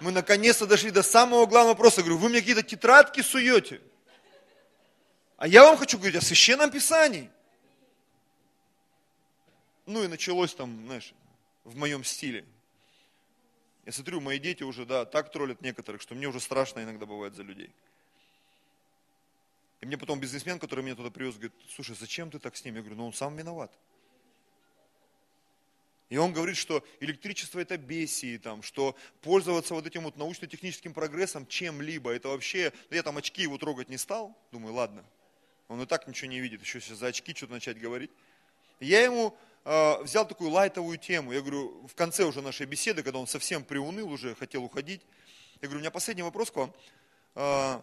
Мы наконец-то дошли до самого главного вопроса. Я говорю, вы мне какие-то тетрадки суете? А я вам хочу говорить о священном писании. Ну и началось там, знаешь, в моем стиле. Я смотрю, мои дети уже, да, так троллят некоторых, что мне уже страшно иногда бывает за людей. И мне потом бизнесмен, который меня туда привез, говорит, слушай, зачем ты так с ним? Я говорю, ну он сам виноват. И он говорит, что электричество это бесии, там, что пользоваться вот этим вот научно-техническим прогрессом чем-либо, это вообще, ну, я там очки его трогать не стал, думаю, ладно, он и так ничего не видит, еще сейчас за очки что-то начать говорить. Я ему э, взял такую лайтовую тему, я говорю, в конце уже нашей беседы, когда он совсем приуныл уже, хотел уходить, я говорю, у меня последний вопрос к вам, э,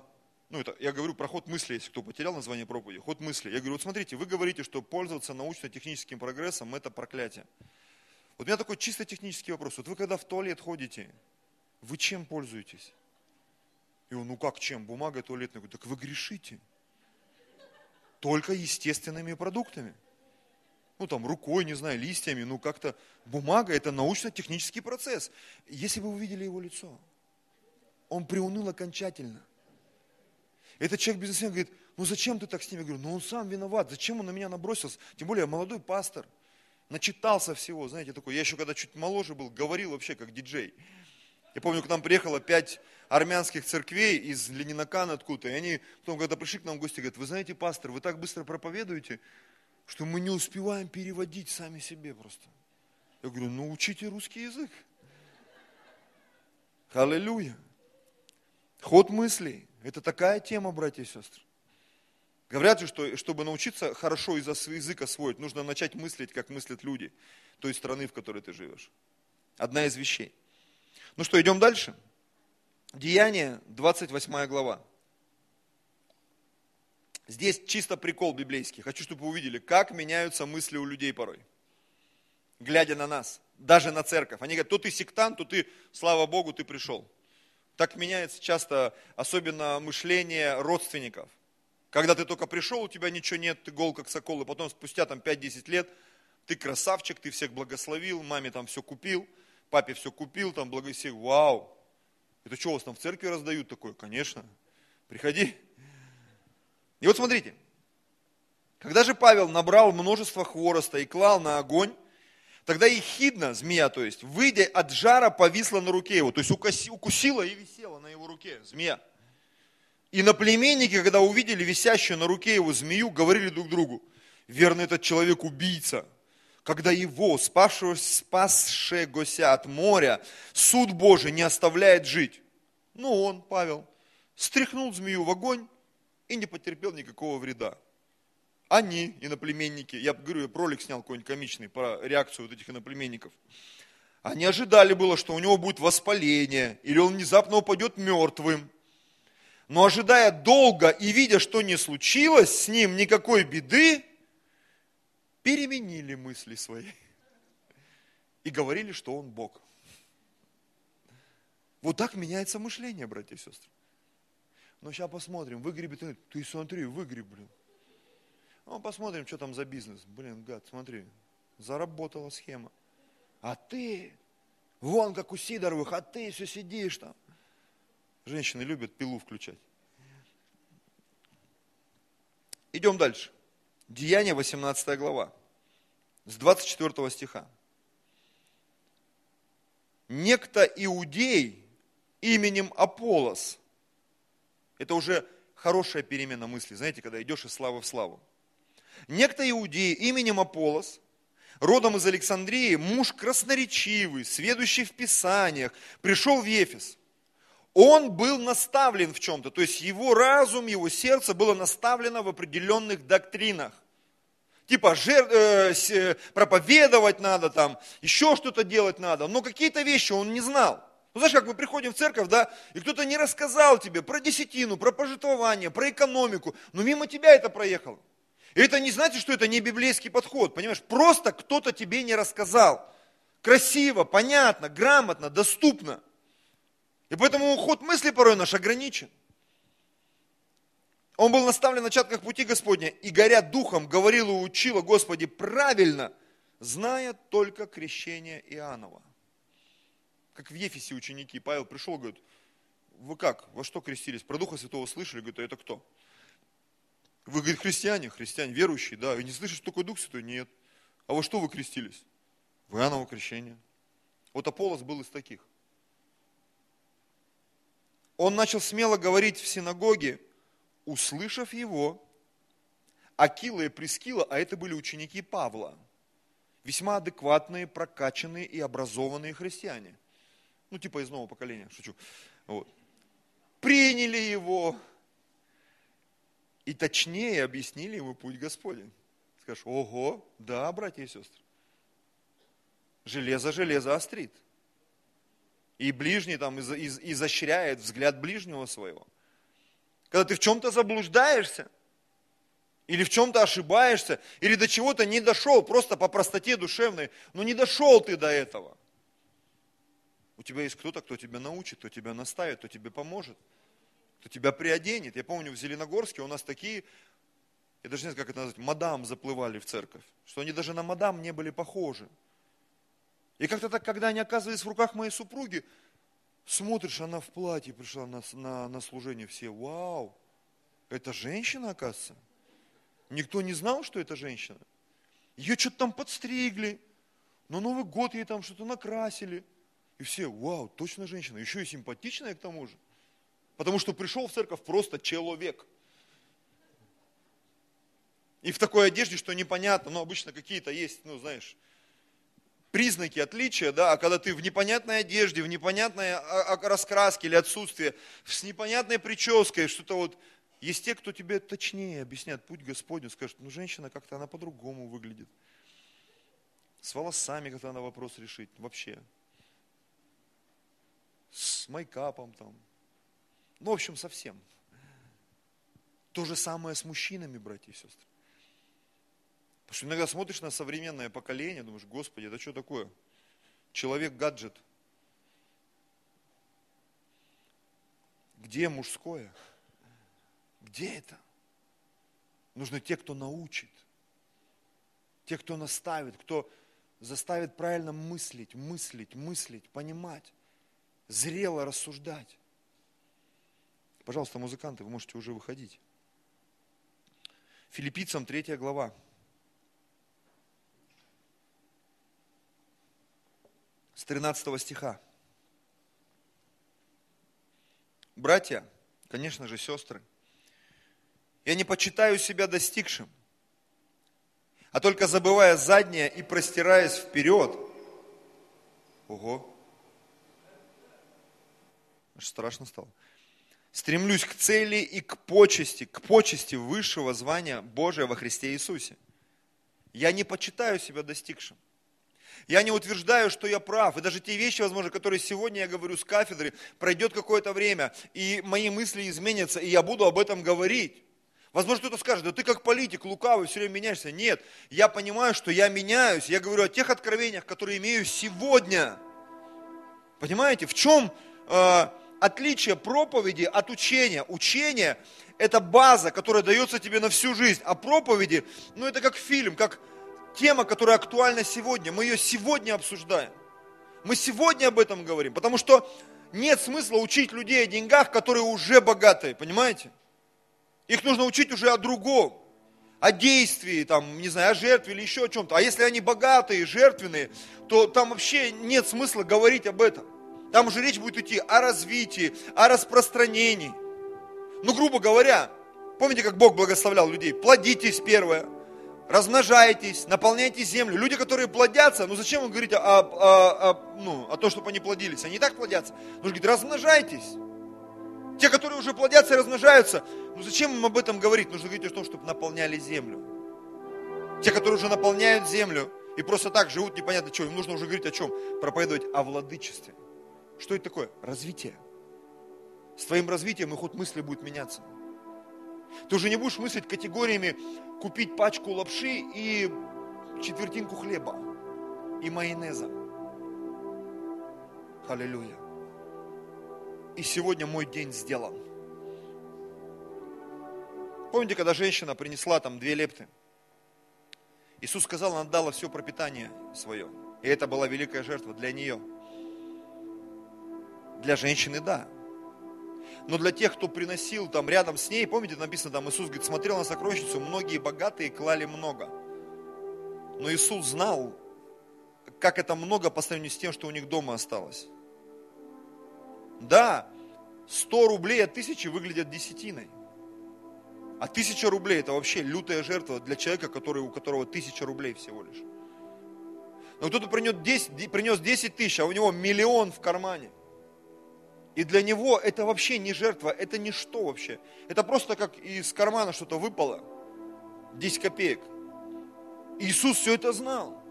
ну это я говорю про ход мысли, если кто потерял название проповеди, ход мысли. Я говорю, вот смотрите, вы говорите, что пользоваться научно-техническим прогрессом это проклятие. Вот у меня такой чисто технический вопрос. Вот вы когда в туалет ходите, вы чем пользуетесь? И он, ну как чем? Бумагой туалетной. Я говорю, так вы грешите. Только естественными продуктами. ну там рукой, не знаю, листьями, ну как-то бумага это научно-технический процесс. Если бы вы увидели его лицо, он приуныл окончательно. Этот человек бизнесмен говорит, ну зачем ты так с ними? Я говорю, ну он сам виноват, зачем он на меня набросился? Тем более я молодой пастор, начитался всего, знаете, такой. Я еще когда чуть моложе был, говорил вообще как диджей. Я помню, к нам приехало пять армянских церквей из Ленинакана откуда-то, и они потом, когда пришли к нам в гости, говорят, вы знаете, пастор, вы так быстро проповедуете, что мы не успеваем переводить сами себе просто. Я говорю, ну учите русский язык. Аллилуйя. Ход мыслей. Это такая тема, братья и сестры. Говорят же, что чтобы научиться хорошо языка освоить, нужно начать мыслить, как мыслят люди той страны, в которой ты живешь. Одна из вещей. Ну что, идем дальше. Деяние, 28 глава. Здесь чисто прикол библейский. Хочу, чтобы вы увидели, как меняются мысли у людей порой. Глядя на нас, даже на церковь. Они говорят, то ты сектант, то ты, слава Богу, ты пришел. Так меняется часто, особенно мышление родственников. Когда ты только пришел, у тебя ничего нет, ты гол как сокол, и потом спустя там 5-10 лет ты красавчик, ты всех благословил, маме там все купил, папе все купил, там благословил, вау. Это что, у вас там в церкви раздают такое? Конечно. Приходи. И вот смотрите, когда же Павел набрал множество хвороста и клал на огонь, тогда ехидна, змея, то есть, выйдя от жара, повисла на руке его, то есть укусила и висела на его руке, змея. И наплеменники, когда увидели висящую на руке его змею, говорили друг другу, верно, этот человек убийца, когда его, спасшего, спасшегося от моря, суд Божий не оставляет жить. Ну, он, Павел, стряхнул змею в огонь и не потерпел никакого вреда. Они, иноплеменники, я говорю, я пролик снял какой-нибудь комичный про реакцию вот этих иноплеменников. Они ожидали было, что у него будет воспаление, или он внезапно упадет мертвым. Но ожидая долго и видя, что не случилось с ним никакой беды, переменили мысли свои и говорили, что он Бог. Вот так меняется мышление, братья и сестры. Но сейчас посмотрим, выгребет, ты смотри, выгреб, блин. Ну, посмотрим, что там за бизнес. Блин, гад, смотри, заработала схема. А ты, вон как у Сидоровых, а ты все сидишь там. Женщины любят пилу включать. Идем дальше. Деяние, 18 глава, с 24 стиха. Некто иудей именем Аполос. Это уже хорошая перемена мысли, знаете, когда идешь из славы в славу. Некто иудей именем Аполос, родом из Александрии, муж красноречивый, сведущий в Писаниях, пришел в Ефес. Он был наставлен в чем-то, то есть его разум, его сердце было наставлено в определенных доктринах. Типа жер, э, э, проповедовать надо там, еще что-то делать надо, но какие-то вещи он не знал. Ну, знаешь, как мы приходим в церковь, да, и кто-то не рассказал тебе про десятину, про пожитование, про экономику, но мимо тебя это проехало. Это не значит, что это не библейский подход, понимаешь? Просто кто-то тебе не рассказал. Красиво, понятно, грамотно, доступно. И поэтому ход мысли порой наш ограничен. Он был наставлен на начатках пути Господня, и горя духом, говорил и учил о Господе правильно, зная только крещение Иоаннова. Как в Ефесе ученики, Павел пришел, говорит, вы как, во что крестились? Про Духа Святого слышали? Говорит, а это кто? Вы, говорит, христиане, христиане, верующие, да. И не слышишь, что такой Дух Святой? Нет. А во что вы крестились? В Иоанново крещение. Вот Аполос был из таких. Он начал смело говорить в синагоге, услышав его, Акила и Прескила, а это были ученики Павла, весьма адекватные, прокачанные и образованные христиане. Ну, типа из нового поколения, шучу. Вот. Приняли его, и точнее объяснили ему путь Господень. Скажешь, ого, да, братья и сестры. Железо железо острит. И ближний там из, из, изощряет взгляд ближнего своего. Когда ты в чем-то заблуждаешься, или в чем-то ошибаешься, или до чего-то не дошел, просто по простоте душевной, но не дошел ты до этого. У тебя есть кто-то, кто тебя научит, кто тебя наставит, кто тебе поможет кто тебя приоденет. Я помню, в Зеленогорске у нас такие я даже не знаю, как это назвать, мадам заплывали в церковь. Что они даже на мадам не были похожи. И как-то так, когда они оказывались в руках моей супруги, смотришь, она в платье пришла на, на, на служение, все, вау, это женщина, оказывается. Никто не знал, что это женщина. Ее что-то там подстригли, на Новый год ей там что-то накрасили. И все, вау, точно женщина, еще и симпатичная к тому же. Потому что пришел в церковь просто человек. И в такой одежде, что непонятно, но обычно какие-то есть, ну знаешь, признаки отличия, да, а когда ты в непонятной одежде, в непонятной раскраске или отсутствии, с непонятной прической, что-то вот, есть те, кто тебе точнее объяснят путь Господню, скажут, ну женщина как-то она по-другому выглядит. С волосами как-то надо вопрос решить, вообще. С майкапом там. Ну, в общем, совсем. То же самое с мужчинами, братья и сестры. Потому что иногда смотришь на современное поколение, думаешь, Господи, это что такое? Человек-гаджет. Где мужское? Где это? Нужны те, кто научит, те, кто наставит, кто заставит правильно мыслить, мыслить, мыслить, понимать, зрело рассуждать. Пожалуйста, музыканты, вы можете уже выходить. Филиппийцам 3 глава. с 13 стиха. Братья, конечно же, сестры, я не почитаю себя достигшим, а только забывая заднее и простираясь вперед. Ого. Аж страшно стало. Стремлюсь к цели и к почести, к почести высшего звания Божия во Христе Иисусе. Я не почитаю себя достигшим. Я не утверждаю, что я прав. И даже те вещи, возможно, которые сегодня я говорю с кафедры, пройдет какое-то время, и мои мысли изменятся, и я буду об этом говорить. Возможно, кто-то скажет, да ты как политик, лукавый, все время меняешься. Нет, я понимаю, что я меняюсь. Я говорю о тех откровениях, которые имею сегодня. Понимаете, в чем э, отличие проповеди от учения? Учение – это база, которая дается тебе на всю жизнь. А проповеди, ну это как фильм, как тема, которая актуальна сегодня. Мы ее сегодня обсуждаем. Мы сегодня об этом говорим, потому что нет смысла учить людей о деньгах, которые уже богатые, понимаете? Их нужно учить уже о другом, о действии, там, не знаю, о жертве или еще о чем-то. А если они богатые, жертвенные, то там вообще нет смысла говорить об этом. Там уже речь будет идти о развитии, о распространении. Ну, грубо говоря, помните, как Бог благословлял людей? Плодитесь первое, размножайтесь, наполняйте землю. Люди, которые плодятся, ну зачем вам говорить о, о, о, ну, о том, чтобы они плодились? Они и так плодятся. Нужно говорить, размножайтесь. Те, которые уже плодятся и размножаются, ну зачем им об этом говорить? Нужно говорить о том, чтобы наполняли землю. Те, которые уже наполняют землю и просто так живут непонятно что, им нужно уже говорить о чем? Проповедовать о владычестве. Что это такое? Развитие. С твоим развитием и ход мысли будет меняться. Ты уже не будешь мыслить категориями купить пачку лапши и четвертинку хлеба и майонеза. Аллилуйя. И сегодня мой день сделан. Помните, когда женщина принесла там две лепты? Иисус сказал, она отдала все пропитание свое. И это была великая жертва для нее. Для женщины, да но для тех, кто приносил там рядом с ней, помните, написано там, Иисус говорит, смотрел на сокровищницу, многие богатые клали много. Но Иисус знал, как это много по сравнению с тем, что у них дома осталось. Да, 100 рублей от тысячи выглядят десятиной. А тысяча рублей это вообще лютая жертва для человека, который, у которого тысяча рублей всего лишь. Но кто-то принес 10, принес 10 тысяч, а у него миллион в кармане – и для него это вообще не жертва, это ничто вообще. Это просто как из кармана что-то выпало. 10 копеек. Иисус все это знал.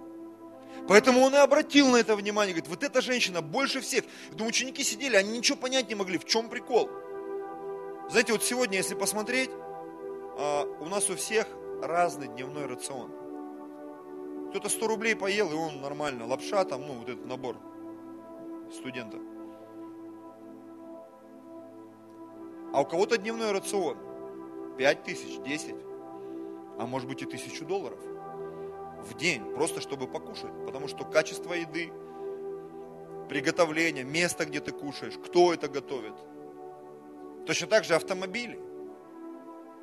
Поэтому он и обратил на это внимание. Говорит, вот эта женщина больше всех. Я думаю, ученики сидели, они ничего понять не могли, в чем прикол. Знаете, вот сегодня, если посмотреть, а, у нас у всех разный дневной рацион. Кто-то 100 рублей поел, и он нормально. Лапша там, ну, вот этот набор студента. А у кого-то дневной рацион 5 тысяч, 10. а может быть и тысячу долларов в день, просто чтобы покушать. Потому что качество еды, приготовление, место, где ты кушаешь, кто это готовит. Точно так же автомобили.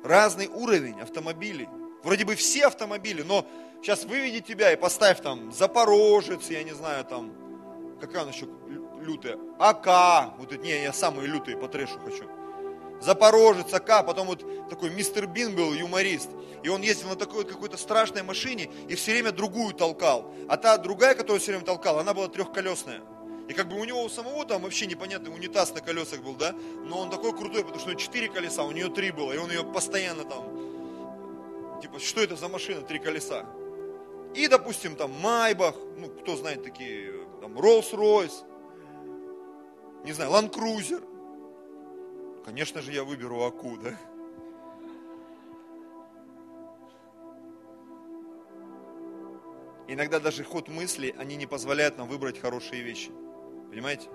Разный уровень автомобилей. Вроде бы все автомобили, но сейчас выведи тебя и поставь там Запорожец, я не знаю, там, какая она еще лютая, АК, вот это, не, я самые лютые по трэшу хочу. Запорожец, АК, потом вот такой мистер Бин был, юморист. И он ездил на такой вот какой-то страшной машине и все время другую толкал. А та другая, которую все время толкал, она была трехколесная. И как бы у него у самого там вообще непонятный унитаз на колесах был, да? Но он такой крутой, потому что у него четыре колеса, у нее три было. И он ее постоянно там, типа, что это за машина, три колеса? И, допустим, там Майбах, ну, кто знает такие, там, Роллс-Ройс, не знаю, Cruiser. Конечно же, я выберу Аку, да? Иногда даже ход мысли, они не позволяют нам выбрать хорошие вещи. Понимаете?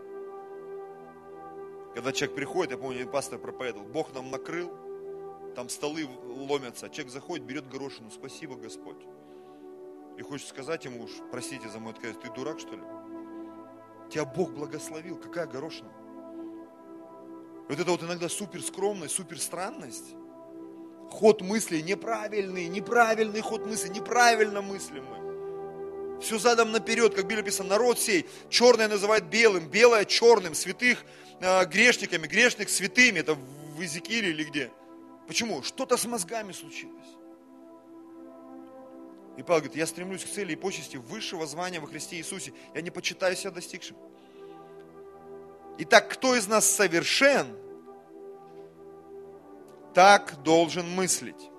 Когда человек приходит, я помню, пастор проповедовал, Бог нам накрыл, там столы ломятся, человек заходит, берет горошину, спасибо, Господь. И хочет сказать ему уж, простите за мой отказ, ты дурак, что ли? Тебя Бог благословил, какая горошина? Вот это вот иногда супер скромность, супер странность. Ход мысли неправильный, неправильный ход мысли, неправильно мыслим мы. Все задом наперед, как Библия написано, народ сей, черное называют белым, белое черным, святых э, грешниками, грешных святыми, это в Иезекииле или где. Почему? Что-то с мозгами случилось. И Павел говорит, я стремлюсь к цели и почести высшего звания во Христе Иисусе. Я не почитаю себя достигшим. Итак, кто из нас совершен, так должен мыслить.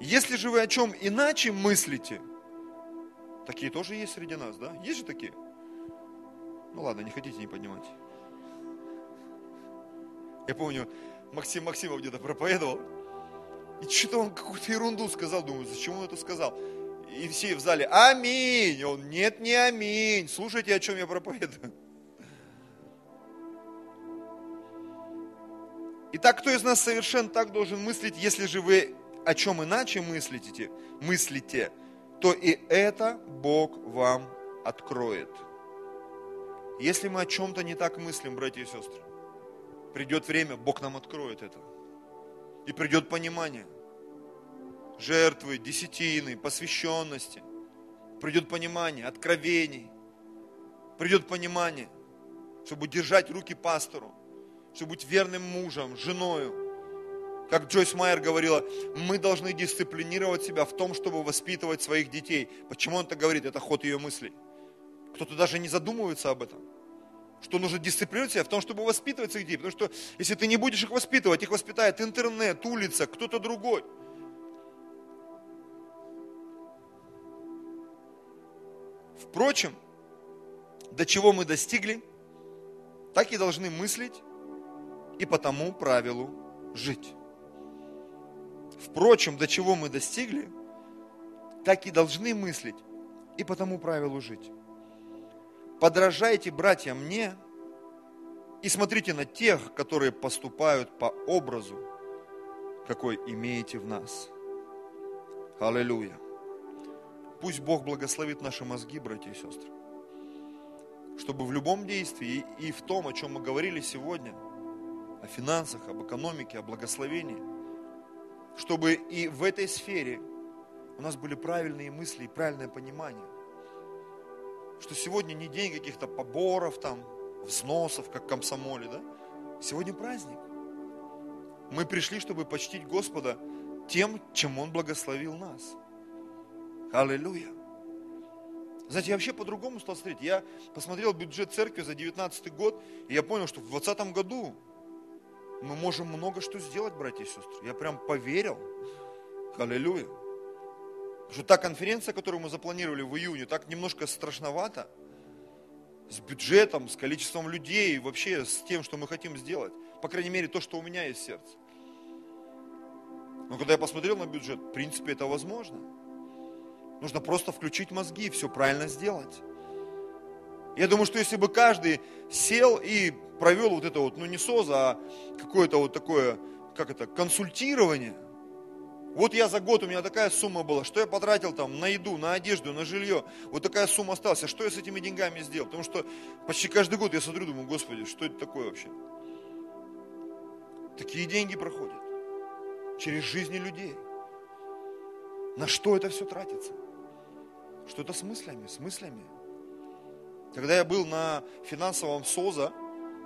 Если же вы о чем иначе мыслите, такие тоже есть среди нас, да? Есть же такие? Ну ладно, не хотите, не поднимать. Я помню, Максим Максимов где-то проповедовал, и что-то он какую-то ерунду сказал, думаю, зачем он это сказал? И все в зале, аминь. И он, нет, не аминь. Слушайте, о чем я проповедую. Итак, кто из нас совершен так должен мыслить, если же вы о чем иначе мыслите, мыслите, то и это Бог вам откроет. Если мы о чем-то не так мыслим, братья и сестры, придет время, Бог нам откроет это. И придет понимание жертвы, десятины, посвященности. Придет понимание, откровений. Придет понимание, чтобы держать руки пастору, чтобы быть верным мужем, женою. Как Джойс Майер говорила, мы должны дисциплинировать себя в том, чтобы воспитывать своих детей. Почему он так говорит? Это ход ее мыслей. Кто-то даже не задумывается об этом что нужно дисциплинировать себя в том, чтобы воспитывать своих детей. Потому что если ты не будешь их воспитывать, их воспитает интернет, улица, кто-то другой. Впрочем, до чего мы достигли, так и должны мыслить и по тому правилу жить. Впрочем, до чего мы достигли, так и должны мыслить и по тому правилу жить подражайте, братья, мне и смотрите на тех, которые поступают по образу, какой имеете в нас. Аллилуйя. Пусть Бог благословит наши мозги, братья и сестры, чтобы в любом действии и в том, о чем мы говорили сегодня, о финансах, об экономике, о благословении, чтобы и в этой сфере у нас были правильные мысли и правильное понимание – что сегодня не день каких-то поборов, там, взносов, как комсомоле, да? Сегодня праздник. Мы пришли, чтобы почтить Господа тем, чем Он благословил нас. Аллилуйя. Знаете, я вообще по-другому стал смотреть. Я посмотрел бюджет церкви за 2019 год, и я понял, что в 2020 году мы можем много что сделать, братья и сестры. Я прям поверил. Аллилуйя. Что та конференция, которую мы запланировали в июне, так немножко страшновато. С бюджетом, с количеством людей, вообще с тем, что мы хотим сделать. По крайней мере, то, что у меня есть сердце. Но когда я посмотрел на бюджет, в принципе, это возможно. Нужно просто включить мозги и все правильно сделать. Я думаю, что если бы каждый сел и провел вот это вот, ну не СОЗа, а какое-то вот такое, как это, консультирование – Вот я за год, у меня такая сумма была, что я потратил там на еду, на одежду, на жилье, вот такая сумма осталась, а что я с этими деньгами сделал? Потому что почти каждый год я смотрю, думаю, Господи, что это такое вообще? Такие деньги проходят через жизни людей. На что это все тратится? Что-то с мыслями, с мыслями. Когда я был на финансовом СОЗа,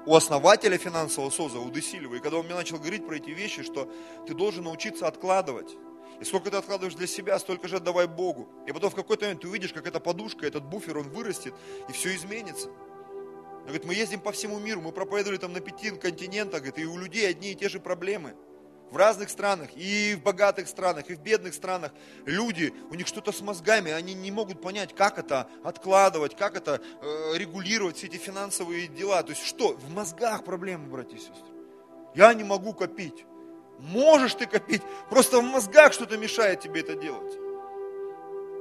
у основателя финансового СОЗа, у Десилева, и когда он мне начал говорить про эти вещи, что ты должен научиться откладывать. И сколько ты откладываешь для себя, столько же отдавай Богу. И потом в какой-то момент ты увидишь, как эта подушка, этот буфер, он вырастет, и все изменится. Он говорит, мы ездим по всему миру, мы проповедовали там на пяти континентах, говорит, и у людей одни и те же проблемы в разных странах, и в богатых странах, и в бедных странах, люди, у них что-то с мозгами, они не могут понять, как это откладывать, как это э, регулировать все эти финансовые дела. То есть что? В мозгах проблемы, братья и сестры. Я не могу копить. Можешь ты копить, просто в мозгах что-то мешает тебе это делать.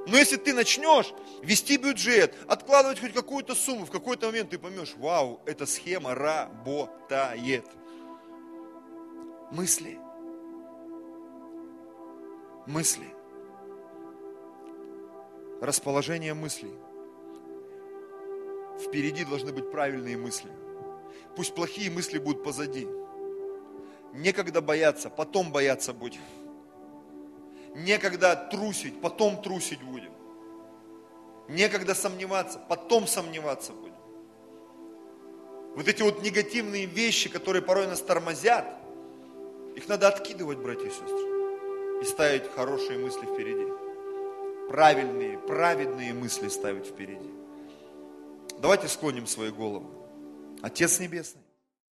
Но если ты начнешь вести бюджет, откладывать хоть какую-то сумму, в какой-то момент ты поймешь, вау, эта схема работает. Мысли мысли. Расположение мыслей. Впереди должны быть правильные мысли. Пусть плохие мысли будут позади. Некогда бояться, потом бояться будем. Некогда трусить, потом трусить будем. Некогда сомневаться, потом сомневаться будем. Вот эти вот негативные вещи, которые порой нас тормозят, их надо откидывать, братья и сестры и ставить хорошие мысли впереди. Правильные, праведные мысли ставить впереди. Давайте склоним свои головы. Отец Небесный,